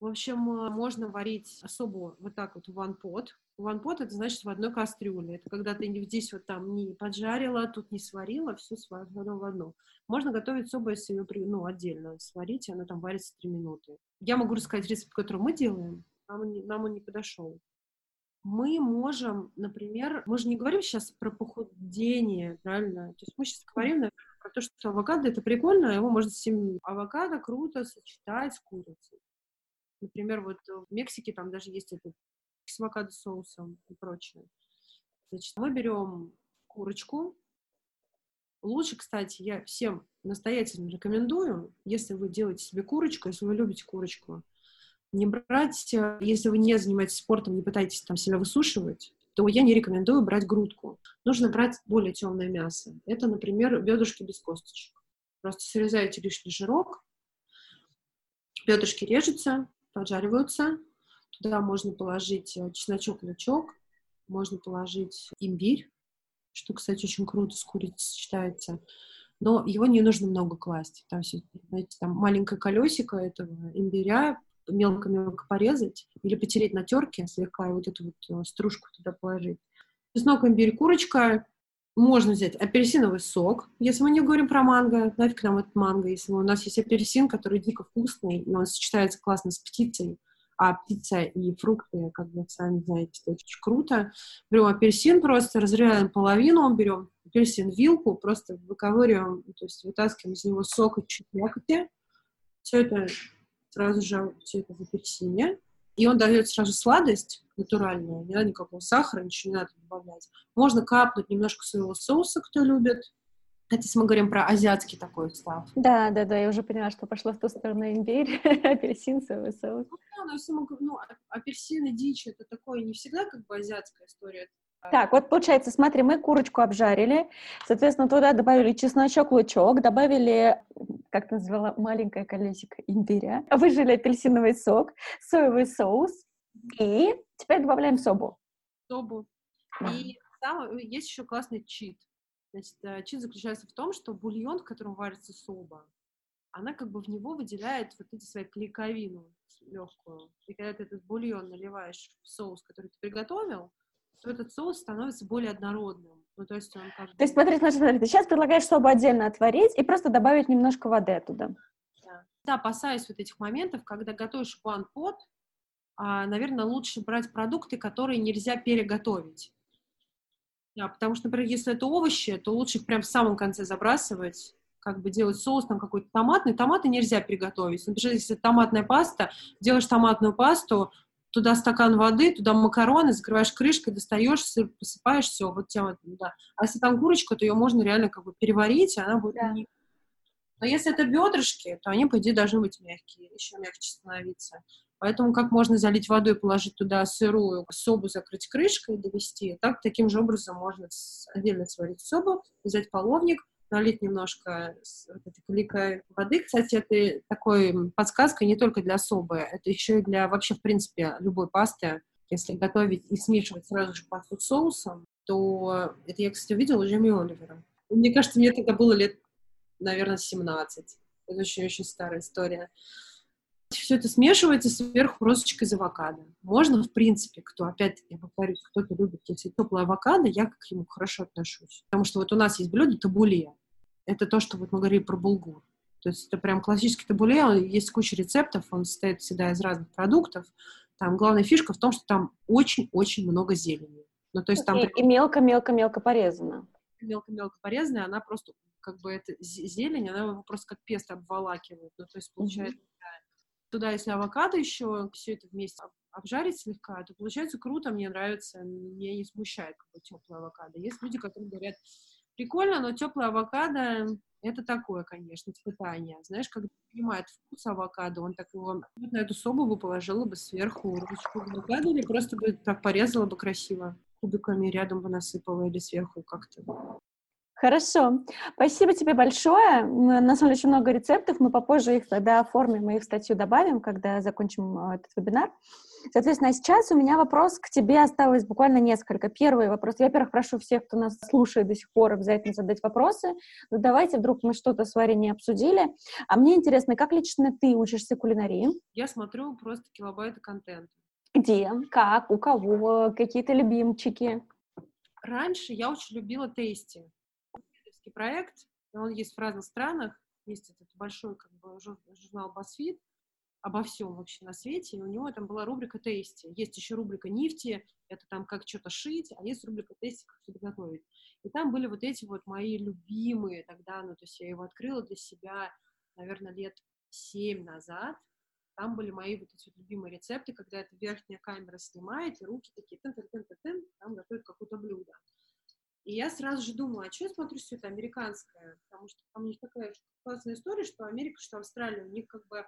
В общем, можно варить особо вот так вот в one pot. One pot это значит в одной кастрюле. Это когда ты здесь вот там не поджарила, тут не сварила, все сварено в одну. Можно готовить особо, если ее ну, отдельно сварить, она там варится 3 минуты. Я могу рассказать рецепт, который мы делаем. Нам, не, нам он не подошел мы можем, например, мы же не говорим сейчас про похудение, правильно? То есть мы сейчас говорим, наверное, про то, что авокадо это прикольно, его можно с Авокадо круто сочетать с курицей. Например, вот в Мексике там даже есть этот с авокадо соусом и прочее. Значит, мы берем курочку. Лучше, кстати, я всем настоятельно рекомендую, если вы делаете себе курочку, если вы любите курочку, не брать, э, если вы не занимаетесь спортом, не пытаетесь там себя высушивать, то я не рекомендую брать грудку. Нужно брать более темное мясо. Это, например, бедрышки без косточек. Просто срезаете лишний жирок, бедрышки режутся, поджариваются. Туда можно положить э, чесночок, лучок, можно положить имбирь, что, кстати, очень круто с курицей сочетается. Но его не нужно много класть. Там, знаете, там маленькое колесико этого имбиря мелко-мелко порезать или потереть на терке слегка и вот эту вот э, стружку туда положить. Чеснок, имбирь, курочка. Можно взять апельсиновый сок, если мы не говорим про манго, нафиг нам этот манго, если у нас есть апельсин, который дико вкусный, но он сочетается классно с птицей, а птица и фрукты, как вы сами знаете, это очень круто. Берем апельсин просто, разрезаем половину, берем апельсин вилку, просто выковыриваем, то есть вытаскиваем из него сок и чуть мякоти. Все это сразу же все это в апельсине, и он дает сразу сладость натуральную, не надо никакого сахара, ничего не надо добавлять. Можно капнуть немножко своего соуса, кто любит. Это если мы говорим про азиатский такой состав. Да, да, да, я уже поняла, что пошла в ту сторону имбирь, (laughs) апельсин, соевый соус. Ну, да, но если мы ну, а, апельсины, дичь, это такое не всегда как бы азиатская история, так, вот получается, смотри, мы курочку обжарили, соответственно, туда добавили чесночок, лучок, добавили, как ты назвала, маленькое колесико имбиря, выжили апельсиновый сок, соевый соус, и теперь добавляем собу. Собу. И там есть еще классный чит. Значит, э, чит заключается в том, что бульон, в котором варится соба, она как бы в него выделяет вот эти свои клейковину легкую. И когда ты этот бульон наливаешь в соус, который ты приготовил, то этот соус становится более однородным. Ну, то есть он кажется... То есть смотри, смотри, смотри, ты сейчас предлагаешь собу отдельно отварить и просто добавить немножко воды оттуда. Да. да, опасаюсь вот этих моментов, когда готовишь pot, а, наверное, лучше брать продукты, которые нельзя переготовить. Да, потому что, например, если это овощи, то лучше их прям в самом конце забрасывать, как бы делать соус там какой-то томатный. Томаты нельзя приготовить. Например, если томатная паста, делаешь томатную пасту, туда стакан воды, туда макароны, закрываешь крышкой, достаешь, сыр посыпаешь, все, вот тема, да. А если там курочка, то ее можно реально как бы переварить, и она будет да. Но если это бедрышки, то они, по идее, должны быть мягкие, еще мягче становиться. Поэтому как можно залить водой, положить туда сырую собу, закрыть крышкой, довести. Так, таким же образом можно отдельно сварить собу, взять половник, налить немножко вот этой клейкой воды. Кстати, это такой подсказка не только для особы, это еще и для вообще, в принципе, любой пасты. Если готовить и смешивать сразу же пасту с соусом, то это я, кстати, увидела у Джимми Оливера. Мне кажется, мне тогда было лет, наверное, 17. Это очень-очень старая история. Все это смешивается сверху розочкой из авокадо. Можно, в принципе, кто, опять-таки, я повторюсь, кто-то любит, если теплое авокадо, я к нему хорошо отношусь. Потому что вот у нас есть блюдо табуле это то, что вот мы говорили про булгур. То есть это прям классический табуле, есть куча рецептов, он состоит всегда из разных продуктов. Там главная фишка в том, что там очень-очень много зелени. Ну, то есть там... И мелко-мелко-мелко порезано. Мелко-мелко порезанная, она просто как бы это зелень, она его просто как песто обволакивает. Ну, то есть получается, mm-hmm. туда, если авокадо еще, все это вместе обжарить слегка, то получается круто, мне нравится, меня не смущает какой теплый авокадо. Есть люди, которые говорят, прикольно, но теплый авокадо это такое, конечно, испытание. Знаешь, когда понимает вкус авокадо, он так его на эту собу бы положила бы сверху ручку авокадо или просто бы так порезала бы красиво кубиками рядом бы насыпала или сверху как-то. Хорошо. Спасибо тебе большое. На самом деле очень много рецептов. Мы попозже их тогда оформим и в статью добавим, когда закончим э, этот вебинар. Соответственно, сейчас у меня вопрос к тебе осталось буквально несколько. Первый вопрос. Я, во-первых, прошу всех, кто нас слушает до сих пор, обязательно задать вопросы. Но давайте, вдруг мы что-то с Варей не обсудили. А мне интересно, как лично ты учишься кулинарии? Я смотрю просто килобайты контента. Где? Как? У кого? Какие-то любимчики? Раньше я очень любила тести проект, он есть в разных странах, есть этот большой как бы, журнал BuzzFeed, обо всем вообще на свете, и у него там была рубрика «Тести». Есть еще рубрика «Нефти», это там как что-то шить, а есть рубрика «Тести», как что-то готовить. И там были вот эти вот мои любимые тогда, ну, то есть я его открыла для себя, наверное, лет семь назад. Там были мои вот эти вот любимые рецепты, когда эта верхняя камера снимает, и руки такие тын-тын-тын-тын, там готовят какое-то блюдо. И я сразу же думала, а что я смотрю все это американское? Потому что там у них такая классная история, что Америка, что Австралия, у них как бы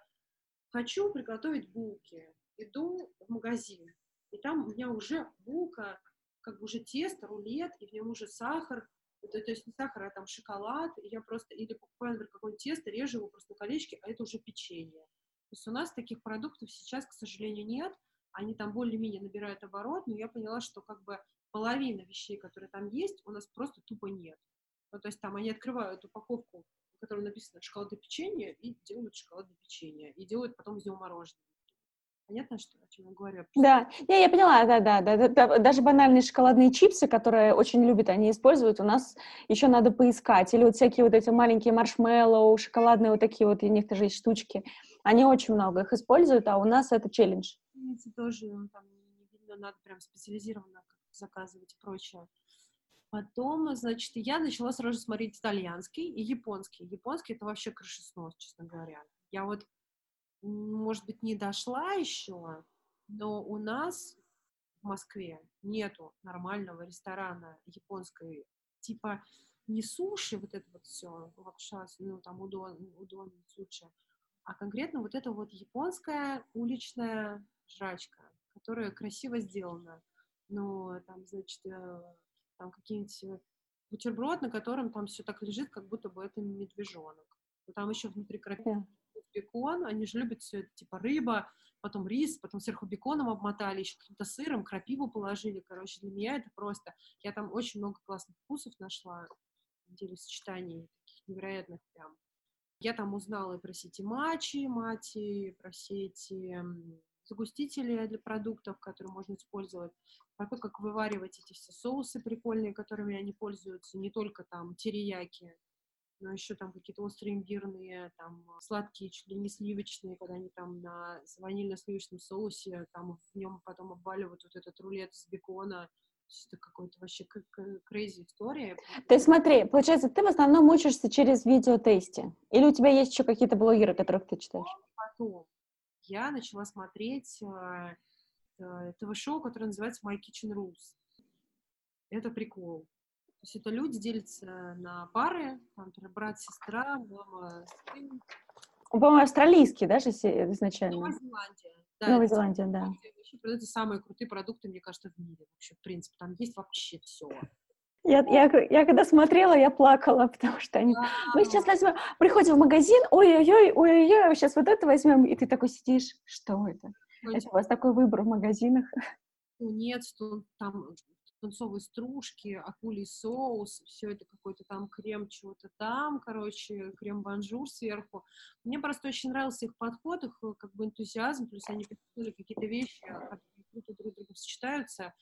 хочу приготовить булки, иду в магазин, и там у меня уже булка, как бы уже тесто, рулет, и в нем уже сахар, это, то есть не сахар, а там шоколад, и я просто, или покупаю, например, какое-нибудь тесто, режу его просто на колечки, а это уже печенье. То есть у нас таких продуктов сейчас, к сожалению, нет, они там более-менее набирают оборот, но я поняла, что как бы половина вещей, которые там есть, у нас просто тупо нет. Ну, то есть там они открывают упаковку, в которой написано шоколадное печенье, и делают шоколадное печенье, и делают потом из него мороженое. Понятно, что, о чем я говорю? Да, не, я поняла, да, да, да, да. Даже банальные шоколадные чипсы, которые очень любят, они используют, у нас еще надо поискать. Или вот всякие вот эти маленькие маршмеллоу, шоколадные вот такие вот, у них тоже есть штучки. Они очень много их используют, а у нас это челлендж. Эти тоже, ну, там, не видно, надо прям специализированно заказывать и прочее. Потом, значит, я начала сразу смотреть итальянский и японский. Японский — это вообще крышеснос, честно говоря. Я вот, может быть, не дошла еще, но у нас в Москве нету нормального ресторана японской, типа не суши, вот это вот все, лапша, ну, там, удон, удон, суши, а конкретно вот это вот японская уличная жрачка, которая красиво сделана ну, там, значит, э, там какие-нибудь э, бутерброд, на котором там все так лежит, как будто бы это медвежонок. Но там еще внутри крапивы бекон, они же любят все это, типа рыба, потом рис, потом сверху беконом обмотали, еще каким-то сыром, крапиву положили, короче, для меня это просто, я там очень много классных вкусов нашла, деле сочетаний таких невероятных прям. Я там узнала и про сети матчи, мати, про сети загустители для продуктов, которые можно использовать, про то, как вываривать эти все соусы прикольные, которыми они пользуются, не только там терияки, но еще там какие-то острые имбирные, там сладкие, чуть ли не сливочные, когда они там на ванильно-сливочном соусе, там в нем потом обваливают вот этот рулет из бекона, это какой-то вообще crazy история. Ты смотри, получается, ты в основном учишься через видеотесте? Или у тебя есть еще какие-то блогеры, которых ты читаешь? Потом я начала смотреть э, э, ТВ-шоу, которое называется My Kitchen Rules. Это прикол. То есть это люди делятся на пары, там, брат, сестра, мама, сын. По-моему, австралийский, да, изначально? Новая Зеландия. Да, Новая Зеландия, да. Вообще, это самые крутые продукты, мне кажется, в мире. Вообще, в принципе, там есть вообще все. Я, я, я когда смотрела, я плакала, (laughs) потому что они... Мы сейчас возьмем, приходим в магазин, ой-ой-ой, ой-ой-ой, сейчас вот это возьмем, и ты такой сидишь, что это? Это у вас такой выбор в магазинах? (laughs) Ну, нет, там тунцовые стружки, акулий соус, все это какой-то там крем чего-то там, короче, крем-банжур сверху. Мне просто очень нравился их подход, их как бы энтузиазм, плюс они придумали какие-то вещи, которые друг с другом сочетаются.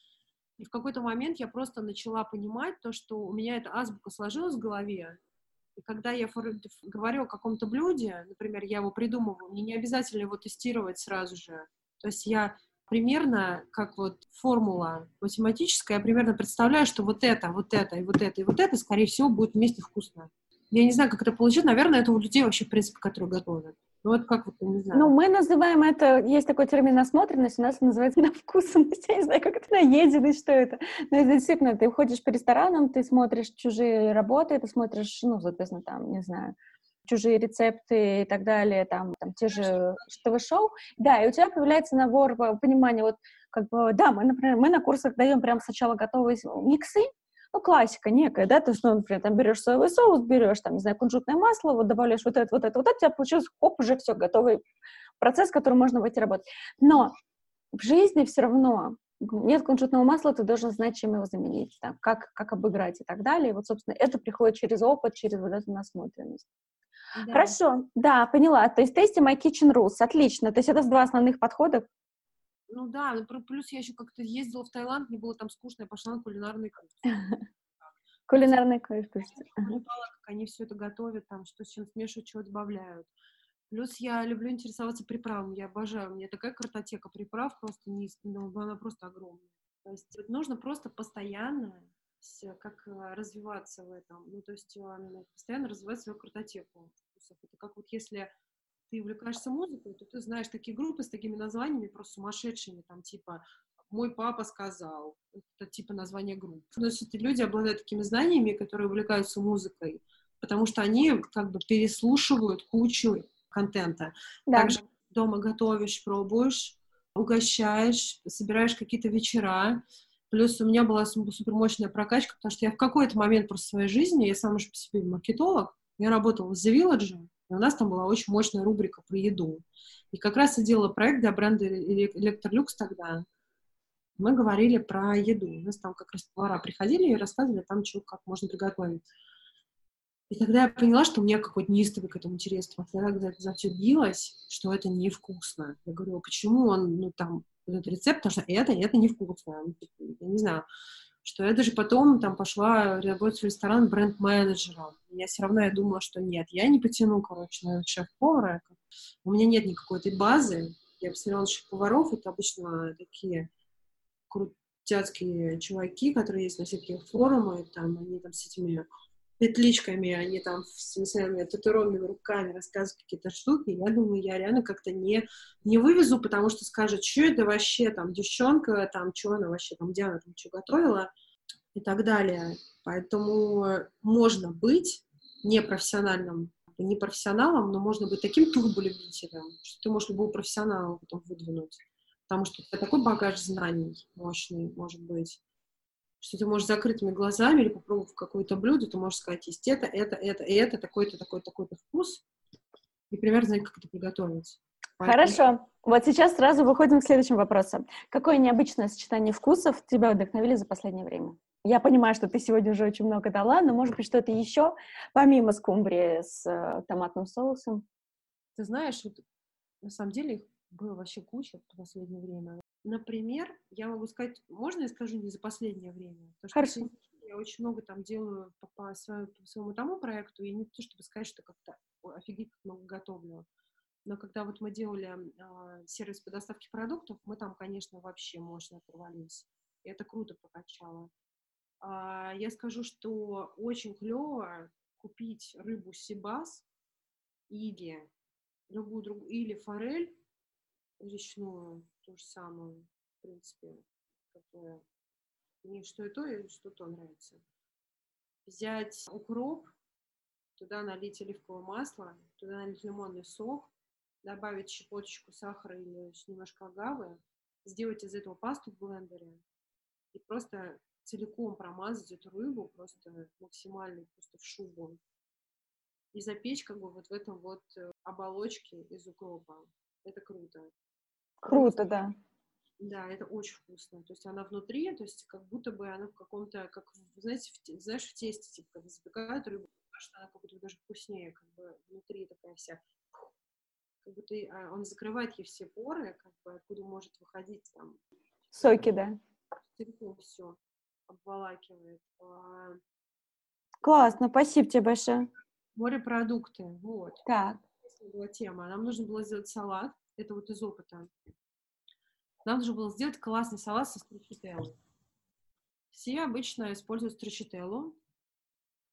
И в какой-то момент я просто начала понимать то, что у меня эта азбука сложилась в голове, и когда я говорю о каком-то блюде, например, я его придумываю, мне не обязательно его тестировать сразу же. То есть я примерно, как вот формула математическая, я примерно представляю, что вот это, вот это, и вот это, и вот это, скорее всего, будет вместе вкусно. Я не знаю, как это получить. Наверное, это у людей вообще, в принципе, которые готовят. Ну вот как не знаю. Ну, мы называем это, есть такой термин насмотренность, у нас называется навкусанность, (laughs) я не знаю, как это, наеденность, что это. Но это действительно, ты ходишь по ресторанам, ты смотришь чужие работы, ты смотришь, ну, соответственно, там, не знаю, чужие рецепты и так далее, там, там те же ТВ-шоу, да, и у тебя появляется набор понимания, вот, как бы, да, мы, например, мы на курсах даем прям сначала готовые миксы, ну, классика некая, да, то есть, ну, например, там берешь соевый соус, берешь, там, не знаю, кунжутное масло, вот добавляешь вот это, вот это, вот это, у тебя получилось, хоп, уже все, готовый процесс, который можно выйти работать. Но в жизни все равно нет кунжутного масла, ты должен знать, чем его заменить, там, как, как обыграть и так далее. И вот, собственно, это приходит через опыт, через вот эту насмотренность. Да. Хорошо, да, поняла. То есть тесте My Kitchen Rules, отлично. То есть это два основных подхода. Ну да, ну, плюс я еще как-то ездила в Таиланд, мне было там скучно, я пошла на кулинарный курс. (laughs) Кулинарный курс. Как они все это готовят, там, что с чем смешивают, чего добавляют. Плюс я люблю интересоваться приправами, я обожаю, у меня такая картотека приправ просто не, ну, она просто огромная. То есть нужно просто постоянно как э, развиваться в этом. Ну, то есть постоянно развивать свою картотеку Это как вот если ты увлекаешься музыкой, то ты знаешь такие группы с такими названиями просто сумасшедшими, там типа «Мой папа сказал». Это типа название групп. Есть эти люди обладают такими знаниями, которые увлекаются музыкой, потому что они как бы переслушивают кучу контента. Да. Также дома готовишь, пробуешь, угощаешь, собираешь какие-то вечера, Плюс у меня была супер мощная прокачка, потому что я в какой-то момент просто своей жизни, я сам уже по себе маркетолог, я работала в The Village, и у нас там была очень мощная рубрика про еду. И как раз я делала проект для бренда Electrolux тогда. Мы говорили про еду. У нас там как раз повара приходили и рассказывали там, что, как можно приготовить. И тогда я поняла, что у меня какой-то неистовый к этому интерес. Когда за все что это невкусно. Я говорю, а почему он, ну, там, этот рецепт, потому что это, это невкусно. Я не знаю, что я даже потом там пошла работать в ресторан бренд-менеджером. Я все равно я думала, что нет, я не потяну, короче, на шеф-повара. У меня нет никакой этой базы. Я посмотрела шеф-поваров, это обычно такие крутяцкие чуваки, которые есть на всяких форумах, там, они там с этими петличками, они там с не татуированными руками рассказывают какие-то штуки, я думаю, я реально как-то не, не вывезу, потому что скажут, что это вообще, там, девчонка, там, что она вообще, там, где она там что готовила и так далее. Поэтому можно быть непрофессиональным, не профессионалом, но можно быть таким турболюбителем, что ты можешь любого профессионала потом выдвинуть. Потому что у тебя такой багаж знаний мощный, может быть что ты можешь закрытыми глазами или попробовав какое-то блюдо, ты можешь сказать, есть это, это, это, и это, такой-то, такой-то, такой-то вкус, и примерно знать, как это приготовить. Поэтому... Хорошо. Вот сейчас сразу выходим к следующему вопросу. Какое необычное сочетание вкусов тебя вдохновили за последнее время? Я понимаю, что ты сегодня уже очень много дала, но, может быть, что-то еще, помимо скумбрии с э, томатным соусом? Ты знаешь, вот, на самом деле их было вообще куча в последнее время. Например, я могу сказать, можно я скажу не за последнее время? Потому что Хорошо. я очень много там делаю по, по, своему, по своему тому проекту, и не то, чтобы сказать, что как-то офигеть как много готовлю. Но когда вот мы делали э, сервис по доставке продуктов, мы там, конечно, вообще мощно оторвались. И это круто прокачало. А, я скажу, что очень клево купить рыбу сибас или любую другую, или форель речную, то же самое, в принципе, которое мне что и то, и что то нравится. Взять укроп, туда налить оливковое масло, туда налить лимонный сок, добавить щепоточку сахара или немножко агавы, сделать из этого пасту в блендере и просто целиком промазать эту рыбу просто максимально просто в шубу и запечь как бы вот в этом вот э, оболочке из укропа. Это круто. Круто, да. Да, это очень вкусно. То есть она внутри, то есть как будто бы она в каком-то, как, знаете, в, знаешь, в тесте, типа, когда запекают рыбу, что она как будто даже вкуснее, как бы внутри такая вся, как будто а, он закрывает ей все поры, как бы откуда может выходить там. Соки, да. Целиком все обволакивает. А, Классно, спасибо тебе большое. Морепродукты, вот. Так. Была тема. Нам нужно было сделать салат это вот из опыта. Нам нужно было сделать классный салат со строчителлой. Все обычно используют строчителлу,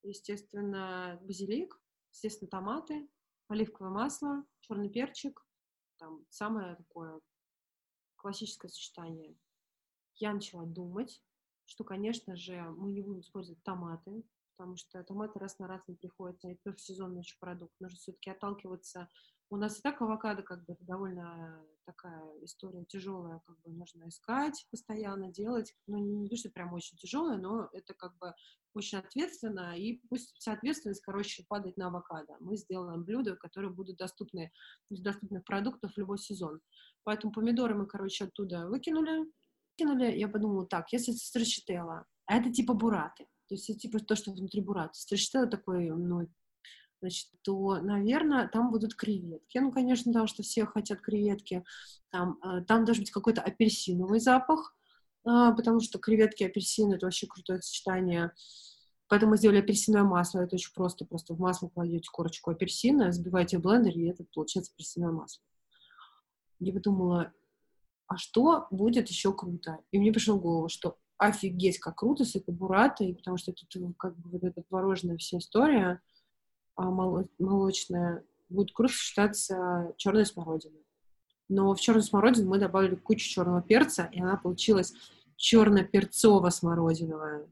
естественно, базилик, естественно, томаты, оливковое масло, черный перчик, там самое такое классическое сочетание. Я начала думать, что, конечно же, мы не будем использовать томаты, потому что томаты раз на раз не приходят, это тоже сезонный продукт. Нужно все-таки отталкиваться. У нас и так авокадо как бы довольно такая история тяжелая, как бы нужно искать постоянно, делать. Ну, не то, что прям очень тяжелая, но это как бы очень ответственно, и пусть вся ответственность, короче, падает на авокадо. Мы сделаем блюда, которые будут доступны из доступных продуктов в любой сезон. Поэтому помидоры мы, короче, оттуда выкинули, выкинули. Я подумала, так, если это а это типа бураты, то есть это типа то, что внутри бурата. Строчителла такой, ну, значит, то, наверное, там будут креветки. Ну, конечно, потому что все хотят креветки. Там, э, там должен быть какой-то апельсиновый запах, а, потому что креветки и апельсины — это вообще крутое сочетание. Поэтому мы сделали апельсиновое масло. Это очень просто. Просто в масло кладете корочку апельсина, взбиваете в блендере, и это получается апельсиновое масло. Я подумала, а что будет еще круто? И мне пришло в голову, что офигеть, как круто с этой буратой, потому что тут как бы вот эта творожная вся история — молочная, будет круто сочетаться черной смородиной. Но в черную смородину мы добавили кучу черного перца, и она получилась черно-перцово-смородиновая.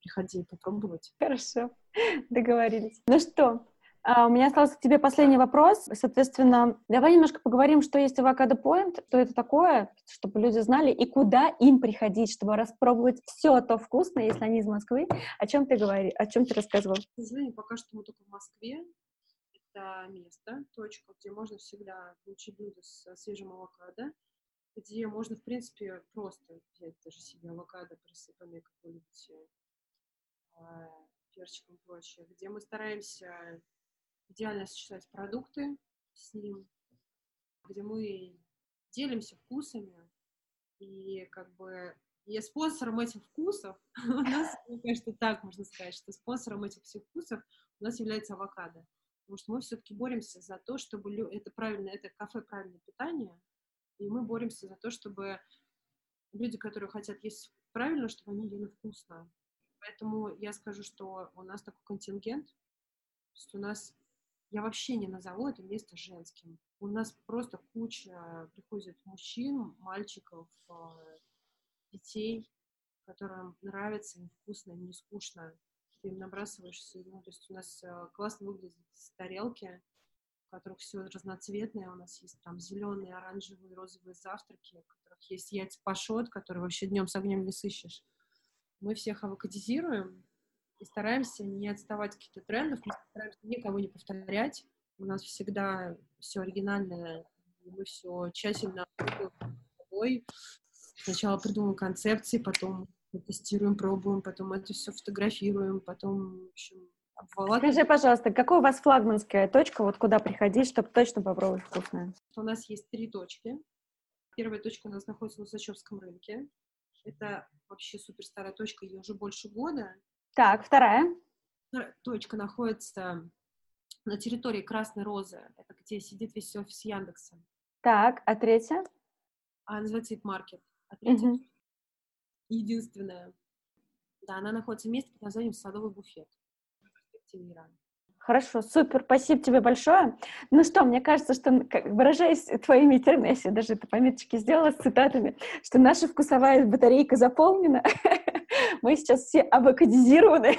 Приходи попробовать. Хорошо, (laughs) договорились. Ну что, а, у меня остался к тебе последний вопрос. Соответственно, давай немножко поговорим, что есть авокадо Point, что это такое, чтобы люди знали, и куда им приходить, чтобы распробовать все то вкусное, если они из Москвы. О чем ты говоришь, о чем ты рассказывал? К сожалению, пока что мы только в Москве. Это место, точка, где можно всегда получить блюдо с свежим авокадо, где можно, в принципе, просто взять даже себе авокадо, присыпанное, как вы любите, а, перчиком и прочее, где мы стараемся идеально сочетать продукты с ним, где мы делимся вкусами, и как бы и спонсором этих вкусов (laughs) у нас, мне кажется, так можно сказать, что спонсором этих всех вкусов у нас является авокадо. Потому что мы все-таки боремся за то, чтобы это правильно, это кафе правильное питание, и мы боремся за то, чтобы люди, которые хотят есть правильно, чтобы они ели вкусно. Поэтому я скажу, что у нас такой контингент, то есть у нас я вообще не назову это место женским. У нас просто куча приходит мужчин, мальчиков, а, детей, которым нравится, им вкусно, им не скучно. Ты им набрасываешься, ну, то есть у нас а, классно выглядят тарелки, в которых все разноцветное. У нас есть там зеленые, оранжевые, розовые завтраки, в которых есть яйца пашот, которые вообще днем с огнем не сыщешь. Мы всех авокадизируем, и стараемся не отставать от каких-то трендов, мы стараемся никого не повторять. У нас всегда все оригинальное, мы все тщательно собой. Сначала придумываем концепции, потом тестируем, пробуем, потом это все фотографируем, потом, в общем, обволакиваем. Скажи, пожалуйста, какой у вас флагманская точка, вот куда приходить, чтобы точно попробовать вкусное? У нас есть три точки. Первая точка у нас находится на Усачевском рынке. Это вообще супер старая точка, ей уже больше года. Так, вторая. Точка находится на территории Красной Розы. Это где сидит весь офис Яндекса. Так, а третья? А называется Маркет. А третья угу. единственная. Да, она находится в месте под названием Садовый буфет. Хорошо, супер, спасибо тебе большое. Ну что, мне кажется, что, как, выражаясь твоими терминами, я себе даже это пометочки сделала с цитатами, что наша вкусовая батарейка заполнена, (laughs) мы сейчас все авокадизированы.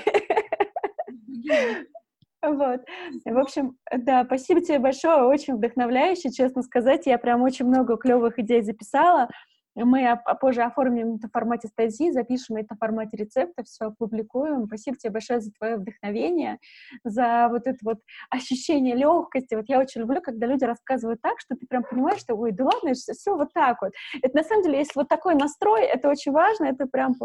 Вот. В общем, да, спасибо тебе большое, очень вдохновляюще, честно сказать. Я прям очень много клевых идей записала. Мы позже оформим это в формате статьи, запишем это в формате рецепта, все опубликуем. Спасибо тебе большое за твое вдохновение, за вот это вот ощущение легкости. Вот я очень люблю, когда люди рассказывают так, что ты прям понимаешь, что, ой, да ладно, все вот так вот. Это на самом деле, если вот такой настрой, это очень важно, это прям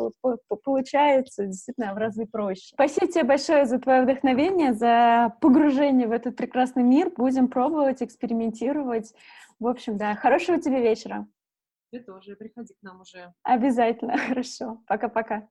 получается действительно в разы проще. Спасибо тебе большое за твое вдохновение, за погружение в этот прекрасный мир. Будем пробовать, экспериментировать. В общем, да, хорошего тебе вечера. Ты тоже приходи к нам уже. Обязательно, (laughs) хорошо. Пока-пока.